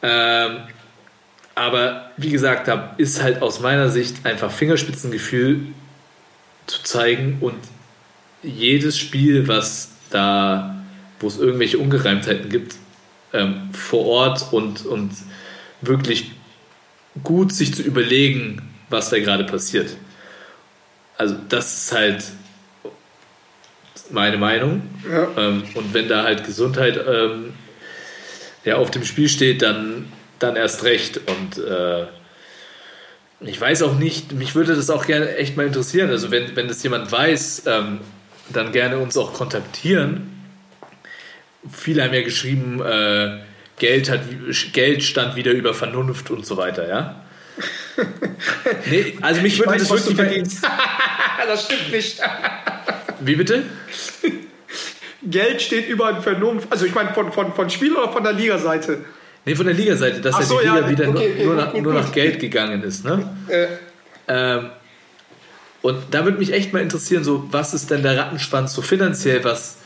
Ähm, aber wie gesagt, da ist halt aus meiner Sicht einfach Fingerspitzengefühl zu zeigen und jedes Spiel, was da, wo es irgendwelche Ungereimtheiten gibt, ähm, vor Ort und, und wirklich gut sich zu überlegen, was da gerade passiert. Also das ist halt meine Meinung. Ja. Ähm, und wenn da halt Gesundheit ähm, ja, auf dem Spiel steht, dann, dann erst recht. Und äh, ich weiß auch nicht, mich würde das auch gerne echt mal interessieren. Also wenn, wenn das jemand weiß, ähm, dann gerne uns auch kontaktieren. Viele haben ja geschrieben, äh, Geld, hat, Geld stand wieder über Vernunft und so weiter, ja. <laughs> nee, also mich würde das wirklich. verdienst. <laughs> das stimmt nicht. <laughs> Wie bitte? Geld steht über Vernunft. Also ich meine von, von, von Spiel oder von der Liga-Seite? Nee, von der Liga-Seite, dass Ach ja so, die Liga ja, wieder okay, nur, okay, nur, gut, nach, nur nach Geld gegangen ist. Ne? Äh, Ähm, und da würde mich echt mal interessieren, so was ist denn der Rattenschwanz so finanziell, was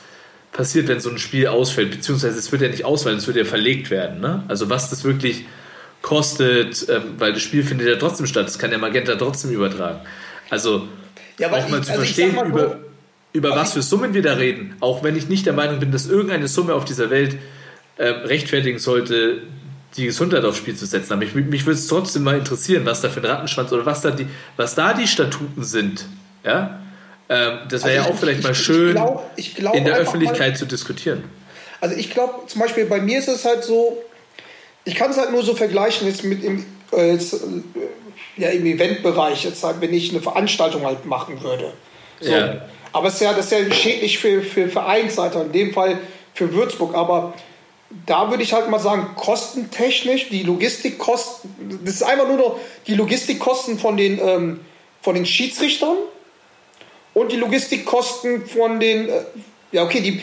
passiert, wenn so ein Spiel ausfällt, beziehungsweise es wird ja nicht ausfallen, es wird ja verlegt werden. Ne? Also was das wirklich kostet, ähm, weil das Spiel findet ja trotzdem statt, das kann der Magenta trotzdem übertragen. Also Ja, auch mal ich- zu also verstehen, mal über, über was für Summen wir da reden, auch wenn ich nicht der Meinung bin, dass irgendeine Summe auf dieser Welt ähm, rechtfertigen sollte, die Gesundheit aufs Spiel zu setzen. Aber mich, mich würde es trotzdem mal interessieren, was da für ein Rattenschwanz oder was da die, was da die Statuten sind. Ja? Ähm, das wäre Also ja ich- auch vielleicht ich- mal ich schön glaub- ich glaub in der Öffentlichkeit zu diskutieren. Also ich glaube, zum Beispiel bei mir ist es halt so, ich kann es halt nur so vergleichen jetzt mit im, äh, jetzt, äh, ja, im Eventbereich, jetzt halt, wenn ich eine Veranstaltung halt machen würde. So. Ja. Aber es ist ja, das ist ja schädlich für, für Vereinsseite, in dem Fall für Würzburg. Aber da würde ich halt mal sagen, kostentechnisch, die Logistikkosten, das ist einfach nur noch die Logistikkosten von den, ähm, von den Schiedsrichtern und die Logistikkosten von den, äh, ja okay, die,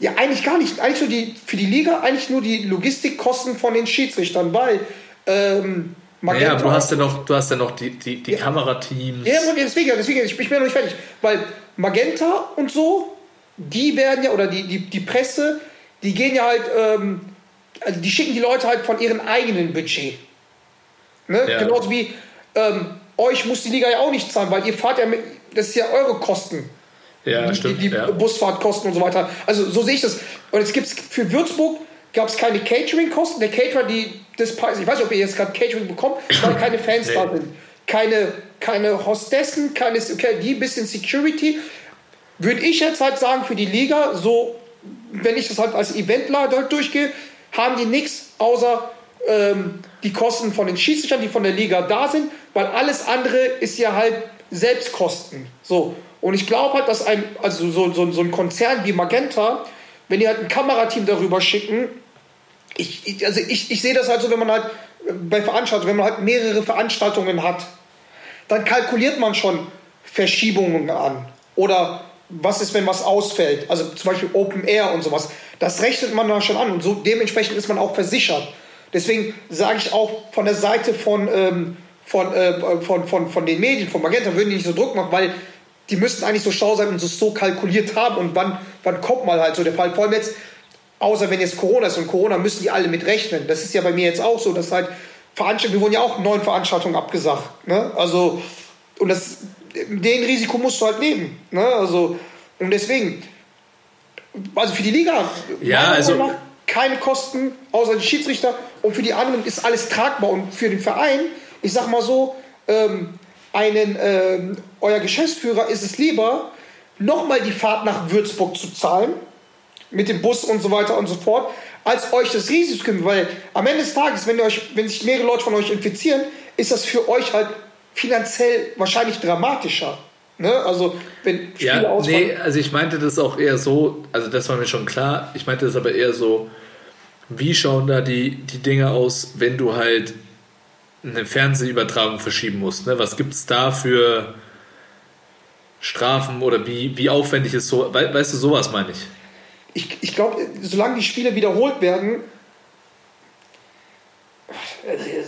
ja eigentlich gar nicht, eigentlich nur die, für die Liga eigentlich nur die Logistikkosten von den Schiedsrichtern, weil ähm, Ja, aber du hast ja noch, du hast ja noch die, die, die Kamerateams. ja, deswegen, deswegen, ich, bin noch nicht fertig. Weil Magenta und so, die werden ja, oder die, die, die Presse, die gehen ja halt, ähm, also die schicken die Leute halt von ihrem eigenen Budget. Ne? Ja. Genauso wie ähm, euch muss die Liga ja auch nicht zahlen, weil ihr fahrt ja mit, das ist ja eure Kosten. Ja, die, stimmt. Die, die ja. Busfahrtkosten und so weiter. Also so sehe ich das. Und jetzt gibt es für Würzburg gab es keine Catering-Kosten. Der Caterer, die das Preis, ich weiß nicht, ob ihr jetzt gerade Catering bekommt, weil keine Fans Nee. da sind. Keine, keine Hostessen, keine, okay, die bisschen Security. Würde ich jetzt halt sagen, für die Liga, so, wenn ich das halt als Eventler dort durchgehe, haben die nichts außer ähm, die Kosten von den Schiedsrichtern, die von der Liga da sind, weil alles andere ist ja halt Selbstkosten. So. Und ich glaube halt, dass ein, also so, so, so ein Konzern wie Magenta, wenn die halt ein Kamerateam darüber schicken, ich, ich, also ich, ich sehe das halt so, wenn man halt äh, bei Veranstaltungen, wenn man halt mehrere Veranstaltungen hat, dann kalkuliert man schon Verschiebungen an. Oder was ist, wenn was ausfällt? Also zum Beispiel Open Air und sowas. Das rechnet man dann schon an und so dementsprechend ist man auch versichert. Deswegen sage ich auch von der Seite von, ähm, von, äh, von, von, von den Medien, von Magenta, würden die nicht so Druck machen, weil die müssten eigentlich so schlau sein und es so kalkuliert haben und wann, wann kommt mal halt so der Fall. Vor allem jetzt, außer wenn jetzt Corona ist und Corona müssen die alle mit rechnen. Das ist ja bei mir jetzt auch so, dass halt Veranstaltungen, wir wurden ja auch neun Veranstaltungen abgesagt. Ne? Also, und das, den Risiko musst du halt nehmen. Ne? Also, und deswegen, also für die Liga, Ja, also- keine Kosten, außer die Schiedsrichter. Und für die anderen ist alles tragbar. Und für den Verein, ich sag mal so, ähm, einen, ähm, euer Geschäftsführer ist es lieber, nochmal die Fahrt nach Würzburg zu zahlen, mit dem Bus und so weiter und so fort, als euch das Risiko. Weil am Ende des Tages, wenn, ihr euch, wenn sich mehrere Leute von euch infizieren, ist das für euch halt finanziell wahrscheinlich dramatischer. Ne? Also, wenn Spiele Ja, ausfallen. nee, also ich meinte das auch eher so, also das war mir schon klar, ich meinte das aber eher so, wie schauen da die, die Dinge aus, wenn du halt eine Fernsehübertragung verschieben musst? Ne? Was gibt es da für Strafen oder wie, wie aufwendig ist so, we, weißt du, sowas meine ich. ich, ich glaube, solange die Spiele wiederholt werden,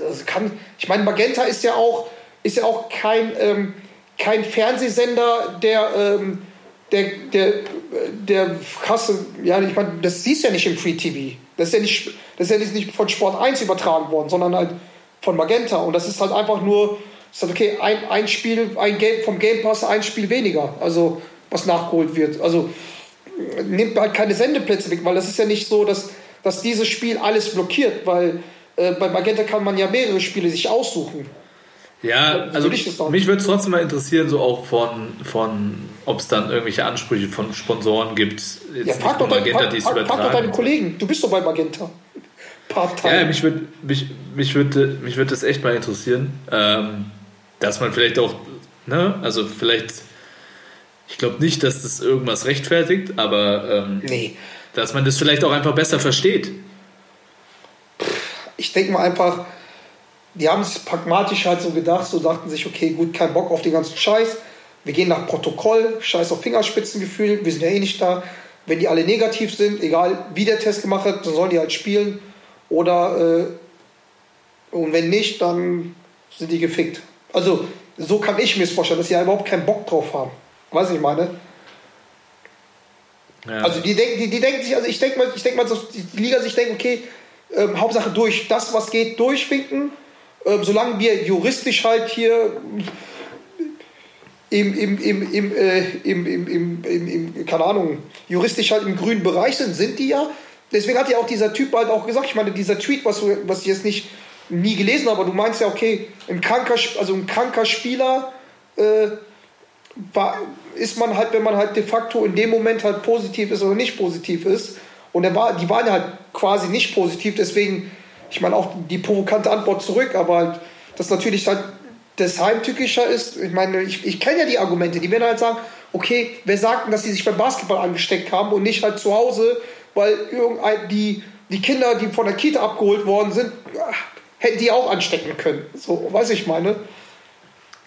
also kann, ich meine, Magenta ist ja auch, ist ja auch kein, ähm, kein Fernsehsender, der, ähm, der, der, der krasse, ja, ich meine, das siehst du ja nicht im Free TV. Das ist ja nicht, das ist ja nicht- von Sport 1 übertragen worden, sondern halt von Magenta. Und das ist halt einfach nur, ist halt okay, ein, ein Spiel, ein Game, vom Game Pass ein Spiel weniger, also was nachgeholt wird. Also nimmt halt keine Sendeplätze weg, weil das ist ja nicht so, dass, dass dieses Spiel alles blockiert, weil äh, bei Magenta kann man ja mehrere Spiele sich aussuchen. Ja, also mich würde es trotzdem mal interessieren, so auch von, von ob es dann irgendwelche Ansprüche von Sponsoren gibt, jetzt Ja, frag doch, dein, Magenta, frag, die es frag, frag doch deine übertragen. Kollegen. Du bist doch bei Magenta. Part-time. Ja, mich würde mich, mich würd, mich würd das echt mal interessieren, ähm, dass man vielleicht auch, ne, also vielleicht, ich glaube nicht, dass das irgendwas rechtfertigt, aber ähm, nee. dass man das vielleicht auch einfach besser versteht. Ich denke mal einfach, die haben es pragmatisch halt so gedacht, so dachten sich, okay, gut, kein Bock auf den ganzen Scheiß. Wir gehen nach Protokoll, scheiß auf Fingerspitzengefühl, wir sind ja eh nicht da. wenn die alle negativ sind, egal wie der Test gemacht hat, dann sollen die halt spielen. Oder äh, und wenn nicht, dann sind die gefickt. Also so kann ich mir es vorstellen, dass die ja überhaupt keinen Bock drauf haben. Weiß ich meine? Ja. Also die denken, die, die denken sich, also ich denke mal, ich denke mal, dass die Liga sich denkt, okay, ähm, Hauptsache durch, das was geht, durchwinken. Ähm, solange wir juristisch halt hier im, im, im, im, äh, im, im, im, im, im, keine Ahnung, juristisch halt im grünen Bereich sind, sind die ja. Deswegen hat ja auch dieser Typ halt auch gesagt, ich meine, dieser Tweet, was, was ich jetzt nicht nie gelesen habe, aber du meinst ja, okay, ein kranker, also ein kranker Spieler äh, war, ist man halt, wenn man halt de facto in dem Moment halt positiv ist oder nicht positiv ist. Und er war, die waren halt quasi nicht positiv, deswegen, ich meine auch die provokante Antwort zurück, aber halt, das natürlich halt das heimtückischer ist. Ich meine, ich, ich kenne ja die Argumente, die werden halt sagen, okay, wer sagt denn, dass sie sich beim Basketball angesteckt haben und nicht halt zu Hause, weil irgendein, die, die Kinder, die von der Kita abgeholt worden sind, hätten die auch anstecken können. So, weiß ich meine.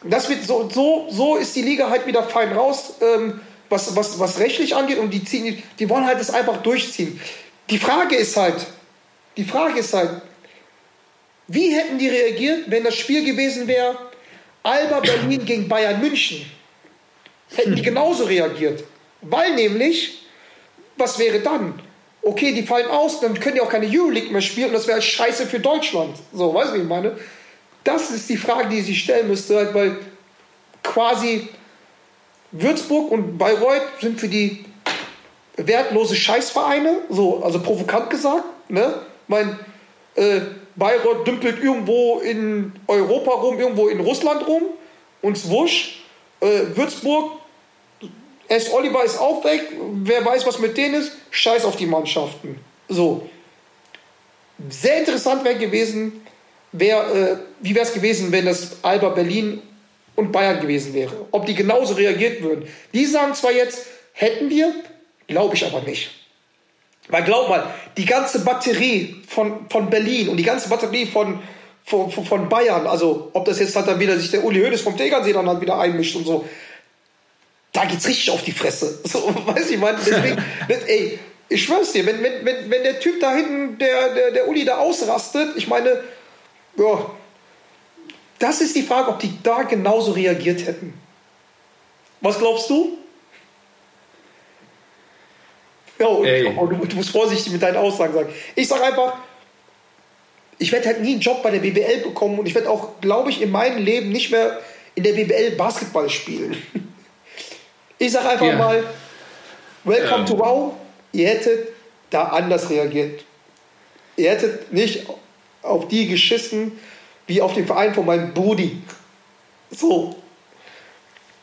Das wird so, so, so ist die Liga halt wieder fein raus, ähm, was, was, was rechtlich angeht und die ziehen, die wollen halt das einfach durchziehen. Die Frage ist halt, die Frage ist halt, wie hätten die reagiert, wenn das Spiel gewesen wäre, Alba Berlin gegen Bayern München? Hätten die genauso reagiert. Weil nämlich, was wäre dann? Okay, die fallen aus, dann können die auch keine Euroleague mehr spielen und das wäre scheiße für Deutschland. So, weißt du, wie ich meine? Das ist die Frage, die sich stellen müsste, halt, weil quasi Würzburg und Bayreuth sind für die wertlose Scheißvereine, so, also provokant gesagt. Ne? Mein, äh, Bayreuth dümpelt irgendwo in Europa rum, irgendwo in Russland rum, uns wusch. Äh, Würzburg, S. Oliver ist auch weg, wer weiß, was mit denen ist, scheiß auf die Mannschaften. So. Sehr interessant wäre gewesen, wär, äh, wie wäre es gewesen, wenn das Alba Berlin und Bayern gewesen wäre. Ob die genauso reagiert würden. Die sagen zwar jetzt, hätten wir, glaube ich aber nicht. Weil glaub mal, die ganze Batterie von, von Berlin und die ganze Batterie von, von, von- Bayern, also ob das jetzt halt dann wieder sich der Uli Hoeneß vom Tegernsee dann halt wieder einmischt und so, da geht's richtig auf die Fresse. <laughs> So, weiß ich, man, deswegen, <laughs> ey, ich schwör's dir, wenn, wenn, wenn, wenn der Typ da hinten, der, der, der Uli da ausrastet, ich meine, ja, das ist die Frage, ob die da genauso reagiert hätten. Was glaubst du? Ja, und, Ey. und du, du musst vorsichtig mit deinen Aussagen sagen. Ich sag einfach, ich werde halt nie einen Job bei der BBL bekommen und ich werde auch, glaube ich, in meinem Leben nicht mehr in der BBL Basketball spielen. <laughs> Ich sag einfach Ja. mal, welcome Ähm. to Wow, ihr hättet da anders reagiert. Ihr hättet nicht auf die geschissen, wie auf den Verein von meinem Brudi. So.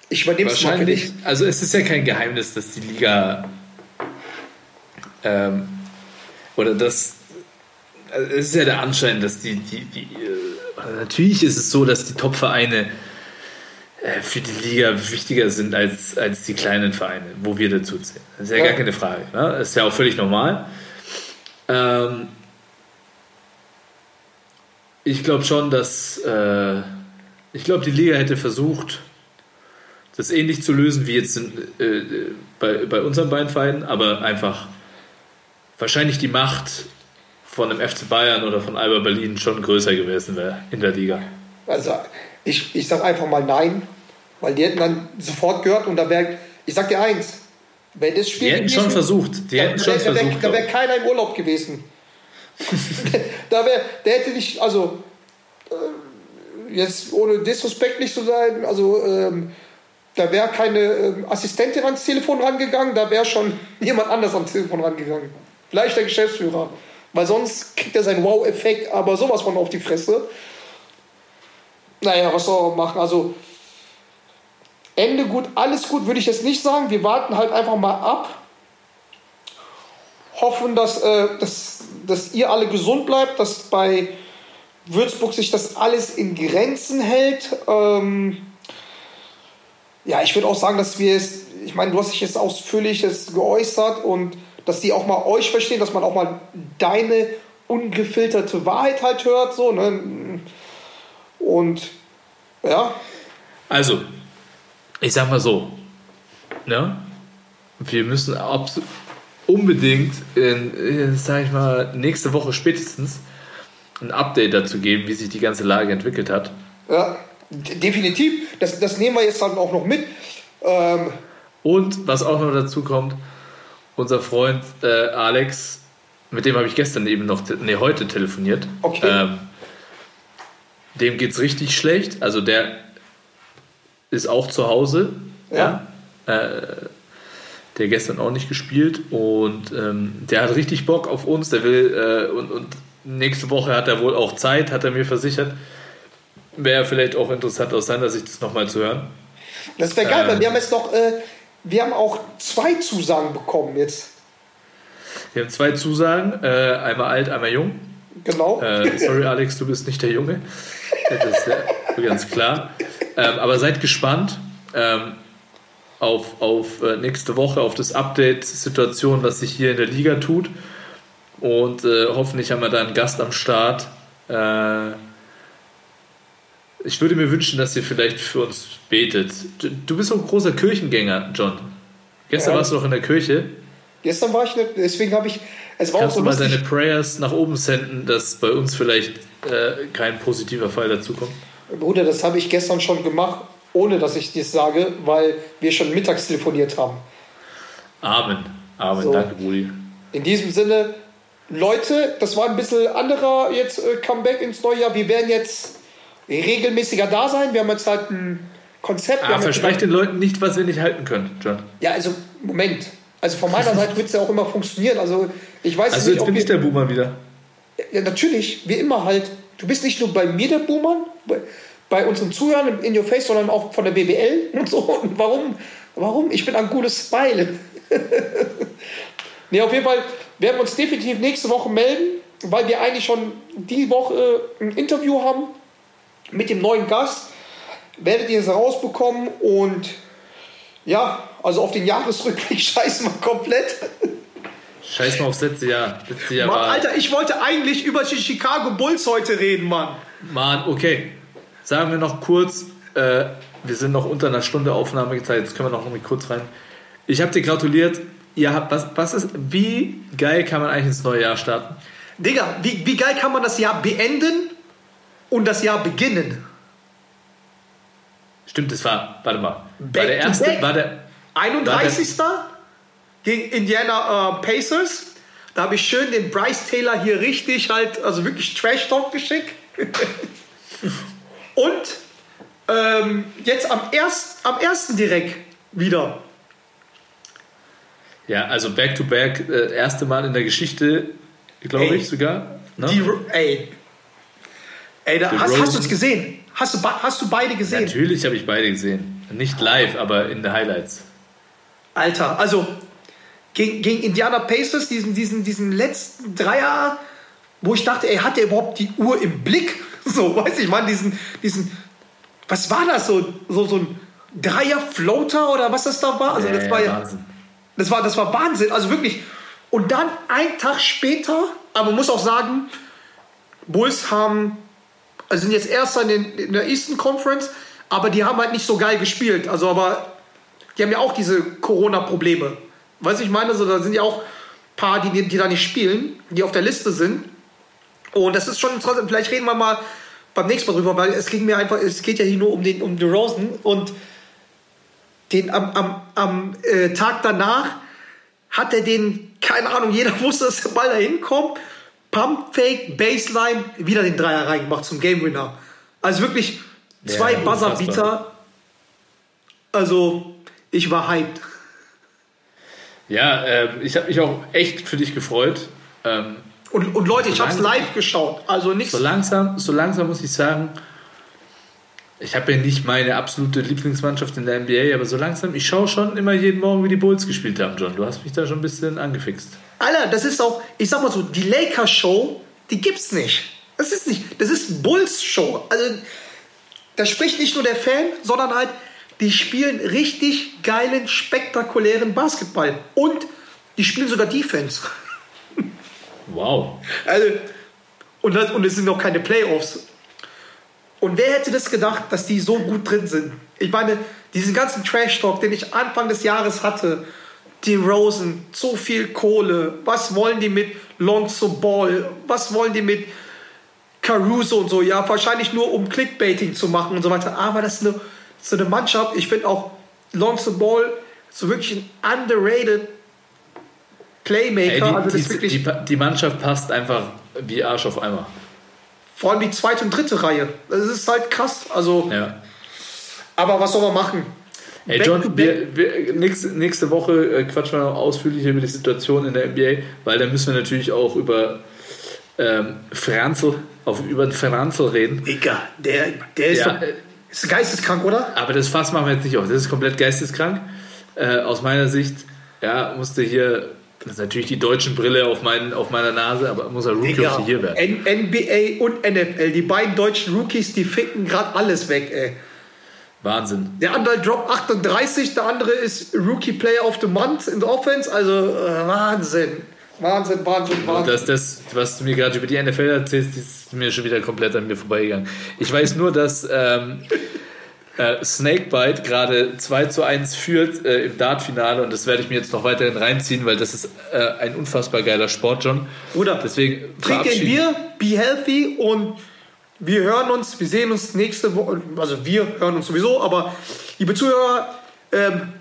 Ich übernehme es mal für Wahrscheinlich, dich. also es ist ja kein Geheimnis, dass die Liga ähm, oder das also es ist ja der Anschein, dass die, die, die äh, natürlich ist es so, dass die Top-Vereine äh, für die Liga wichtiger sind als, als die kleinen Vereine, wo wir dazu zählen. Das ist ja, Ja. gar keine Frage. Ne? Das ist ja auch völlig normal. Ähm, ich glaube schon, dass äh, ich glaube, die Liga hätte versucht, das ähnlich zu lösen wie jetzt in, äh, bei, bei unseren beiden Vereinen, aber einfach wahrscheinlich die Macht von dem FC Bayern oder von Alba Berlin schon größer gewesen wäre in der Liga. Also, ich, ich sag einfach mal nein, weil die hätten dann sofort gehört und da wäre, ich sag dir eins, wenn das Spiel. Die hätten schon versucht, die da, hätten schon da, da wäre versucht. wär keiner im Urlaub gewesen. <laughs> da wäre, der hätte nicht, also äh, jetzt ohne disrespektlich zu sein, also ähm, da wäre keine ähm, Assistentin ans Telefon rangegangen, da wäre schon <laughs> jemand anders ans Telefon rangegangen. Vielleicht der Geschäftsführer. Weil sonst kriegt er seinen Wow-Effekt, aber sowas von auf die Fresse. Naja, was soll er machen? Also, Ende gut, alles gut, würde ich jetzt nicht sagen. Wir warten halt einfach mal ab. Hoffen, dass, äh, dass, dass ihr alle gesund bleibt, dass bei Würzburg sich das alles in Grenzen hält. Ähm, ja, ich würde auch sagen, dass wir es, ich meine, du hast dich jetzt ausführlich jetzt geäußert und dass die auch mal euch verstehen, dass man auch mal deine ungefilterte Wahrheit halt hört, so, ne? Und ja, Also, ich sag mal so, ne? Wir müssen unbedingt, in, in, sag ich mal, nächste Woche spätestens ein Update dazu geben, wie sich die ganze Lage entwickelt hat. Ja, definitiv. Das, das nehmen wir jetzt dann auch noch mit. Ähm, Und was auch noch dazu kommt, unser Freund äh, Alex, mit dem habe ich gestern eben noch, nee, heute telefoniert. Okay. Ähm, dem geht es richtig schlecht. Also der ist auch zu Hause. Ja. Äh, der gestern auch nicht gespielt und ähm, der hat richtig Bock auf uns. Der will äh, und, und nächste Woche hat er wohl auch Zeit, hat er mir versichert. Wäre vielleicht auch interessant aus seiner Sicht, das nochmal zu hören. das wäre geil, Ähm. weil wir haben jetzt noch, äh, wir haben auch zwei Zusagen bekommen jetzt. Wir haben zwei Zusagen, äh, einmal alt, einmal jung. Genau. Äh, sorry, Alex, du bist nicht der Junge. Das ist ja ganz klar. Ähm, aber seid gespannt ähm, auf, auf äh, nächste Woche, auf das Update-Situation, was sich hier in der Liga tut. Und äh, hoffentlich haben wir da einen Gast am Start. Äh, ich würde mir wünschen, dass ihr vielleicht für uns betet. Du- Du bist auch ein großer Kirchengänger, John. Gestern Ja. warst du noch in der Kirche. Gestern war ich nicht, deswegen habe ich, es war auch Kannst so du mal deine Prayers nach oben senden, dass bei uns vielleicht äh, kein positiver Fall dazukommt? Bruder, das habe ich gestern schon gemacht, ohne dass ich das sage, weil wir schon mittags telefoniert haben. Amen. Amen. So. Danke, Brudi. In diesem Sinne, Leute, das war ein bisschen anderer jetzt äh, Comeback ins neue Jahr. Wir werden jetzt regelmäßiger da sein. Wir haben jetzt halt ein Konzept. Ah, jetzt versprecht den Leuten nicht, was wir nicht halten können, John. Ja, also Moment. Also von meiner Seite wird es ja auch immer funktionieren. Also ich weiß Also nicht, jetzt ob bin ich der Boomer wieder. Ja, natürlich, wie immer halt. Du bist nicht nur bei mir der Buhmann, bei, bei unseren Zuhörern In Your Face, sondern auch von der BBL <laughs> und so. Und warum? Warum? Ich bin ein gutes Smile. <laughs> nee, auf jeden Fall werden wir uns definitiv nächste Woche melden, weil wir eigentlich schon die Woche ein Interview haben mit dem neuen Gast. Werdet ihr es rausbekommen und ja, also auf den Jahresrückblick <laughs> scheißen wir komplett. Scheiß mal aufs letzte Jahr. Letzte Jahr Mann, war. Alter, ich wollte eigentlich über die Chicago Bulls heute reden, Mann. Mann, okay. Sagen wir noch kurz, äh, wir sind noch unter einer Stunde Aufnahmezeit, jetzt können wir noch mal kurz rein. Ich habe dir gratuliert. Ihr habt, was, was ist, wie geil kann man eigentlich ins neue Jahr starten? Digga, wie, wie geil kann man das Jahr beenden und das Jahr beginnen? Stimmt, das war, warte mal. Back war der to erste, back. war der, 31. gegen Indiana äh, Pacers. Da habe ich schön den Bryce Taylor hier richtig halt, also wirklich Trash Talk geschickt. <laughs> und ähm, jetzt am, erst, am ersten direkt wieder. Ja, also Back-to-Back, äh, erste Mal in der Geschichte, glaube ich sogar. Ne? Die, ey, ey da, hast, hast du es gesehen? Hast du, hast du beide gesehen? Natürlich habe ich beide gesehen. Nicht live, aber in den Highlights. Alter, also gegen, gegen Indiana Pacers, diesen, diesen, diesen letzten Dreier, wo ich dachte, ey, hat der überhaupt die Uhr im Blick? <laughs> So, weiß ich, man, diesen, diesen, was war das so, so, so ein Dreier-Floater oder was das da war? Also das war ja, Wahnsinn. das war, das war Wahnsinn, also wirklich. Und dann ein Tag später, aber man muss auch sagen, Bulls haben, also sind jetzt Erster in, den, in der Eastern Conference, aber die haben halt nicht so geil gespielt. Also aber die haben ja auch diese Corona-Probleme. Weißt du, ich meine, also, da sind ja auch ein paar, die, die da nicht spielen, die auf der Liste sind. Und das ist schon interessant. Vielleicht reden wir mal beim nächsten Mal drüber, weil es ging mir einfach, es geht ja hier nur um den um DeRozan und den am, am, am äh, Tag danach hat er den, keine Ahnung, jeder <laughs> wusste, dass der Ball da hinkommt. Pump Fake, Baseline, wieder den Dreier reingemacht zum Game Winner. Also wirklich zwei Ja. Buzzerbeater. Also, ich war hyped. Ja, äh, ich habe mich auch echt für dich gefreut. Ähm, Und, und Leute, ich habe es live geschaut. Also nichts. so, langsam, so langsam muss ich sagen, ich habe ja nicht meine absolute Lieblingsmannschaft in der NBA, aber so langsam, ich schaue schon immer jeden Morgen, wie die Bulls gespielt haben, John. Du hast mich da schon ein bisschen angefixt. Alter, das ist auch, ich sag mal so, die Lakers-Show, die gibt's nicht. Das ist nicht, das ist Bulls-Show. Also, da spricht nicht nur der Fan, sondern halt, die spielen richtig geilen, spektakulären Basketball. Und die spielen sogar Defense. Wow. Also, und, das, und es sind noch keine Playoffs. Und wer hätte das gedacht, dass die so gut drin sind? Ich meine, diesen ganzen Trash-Talk, den ich Anfang des Jahres hatte, die Rosen, zu viel Kohle. Was wollen die mit Lonzo Ball? Was wollen die mit Caruso und so? Ja, wahrscheinlich nur um Clickbaiting zu machen und so weiter. Aber das ist eine, so eine Mannschaft. Ich finde auch Lonzo Ball so wirklich ein underrated Playmaker. Ey, die, also die, die, die Mannschaft passt einfach wie Arsch auf Eimer. Vor allem die zweite und dritte Reihe. Das ist halt krass. Also, Ja. aber was soll man machen? Ey, John, wir, wir, nächste, nächste Woche äh, quatschen wir noch ausführlicher über die Situation in der NBA, weil da müssen wir natürlich auch über ähm, Franzl, auf, über den Franzl reden. Digga, der, der ist, Ja, doch, ist geisteskrank, oder? Aber das Fass machen wir jetzt nicht auf. Das ist komplett geisteskrank. Äh, aus meiner Sicht, ja, musste hier, das ist natürlich die deutschen Brille auf, meinen, auf meiner Nase, aber muss er Rookie of the Year werden. NBA und NFL, die beiden deutschen Rookies, die ficken gerade alles weg, ey. Wahnsinn. Der andere droppt 38, der andere ist Rookie Player of the Month in der Offense, also äh, Wahnsinn. Wahnsinn, Wahnsinn, Wahnsinn. das, das, was du mir gerade über die NFL erzählst, ist mir schon wieder komplett an mir vorbeigegangen. Ich weiß nur, dass ähm, äh, Snakebite gerade 2 zu 1 führt äh, im Dart-Finale und das werde ich mir jetzt noch weiterhin reinziehen, weil das ist äh, ein unfassbar geiler Sport, John. Bruder, Deswegen Trink ein Bier, be healthy und wir hören uns, wir sehen uns nächste Woche, also wir hören uns sowieso, aber liebe Zuhörer, ähm,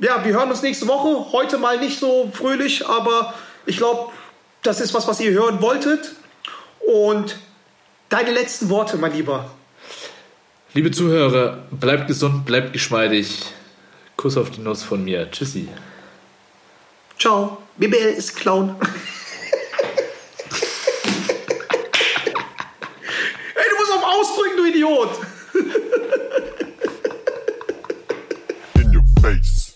ja, wir hören uns nächste Woche. Heute mal nicht so fröhlich, aber ich glaube, das ist was, was ihr hören wolltet. Und deine letzten Worte, mein Lieber. Liebe Zuhörer, bleibt gesund, bleibt geschmeidig. Kuss auf die Nuss von mir. Tschüssi. Ciao. BBL ist Clown. <laughs> Ey, du musst auf ausdrücken, du Idiot. <laughs> In your face.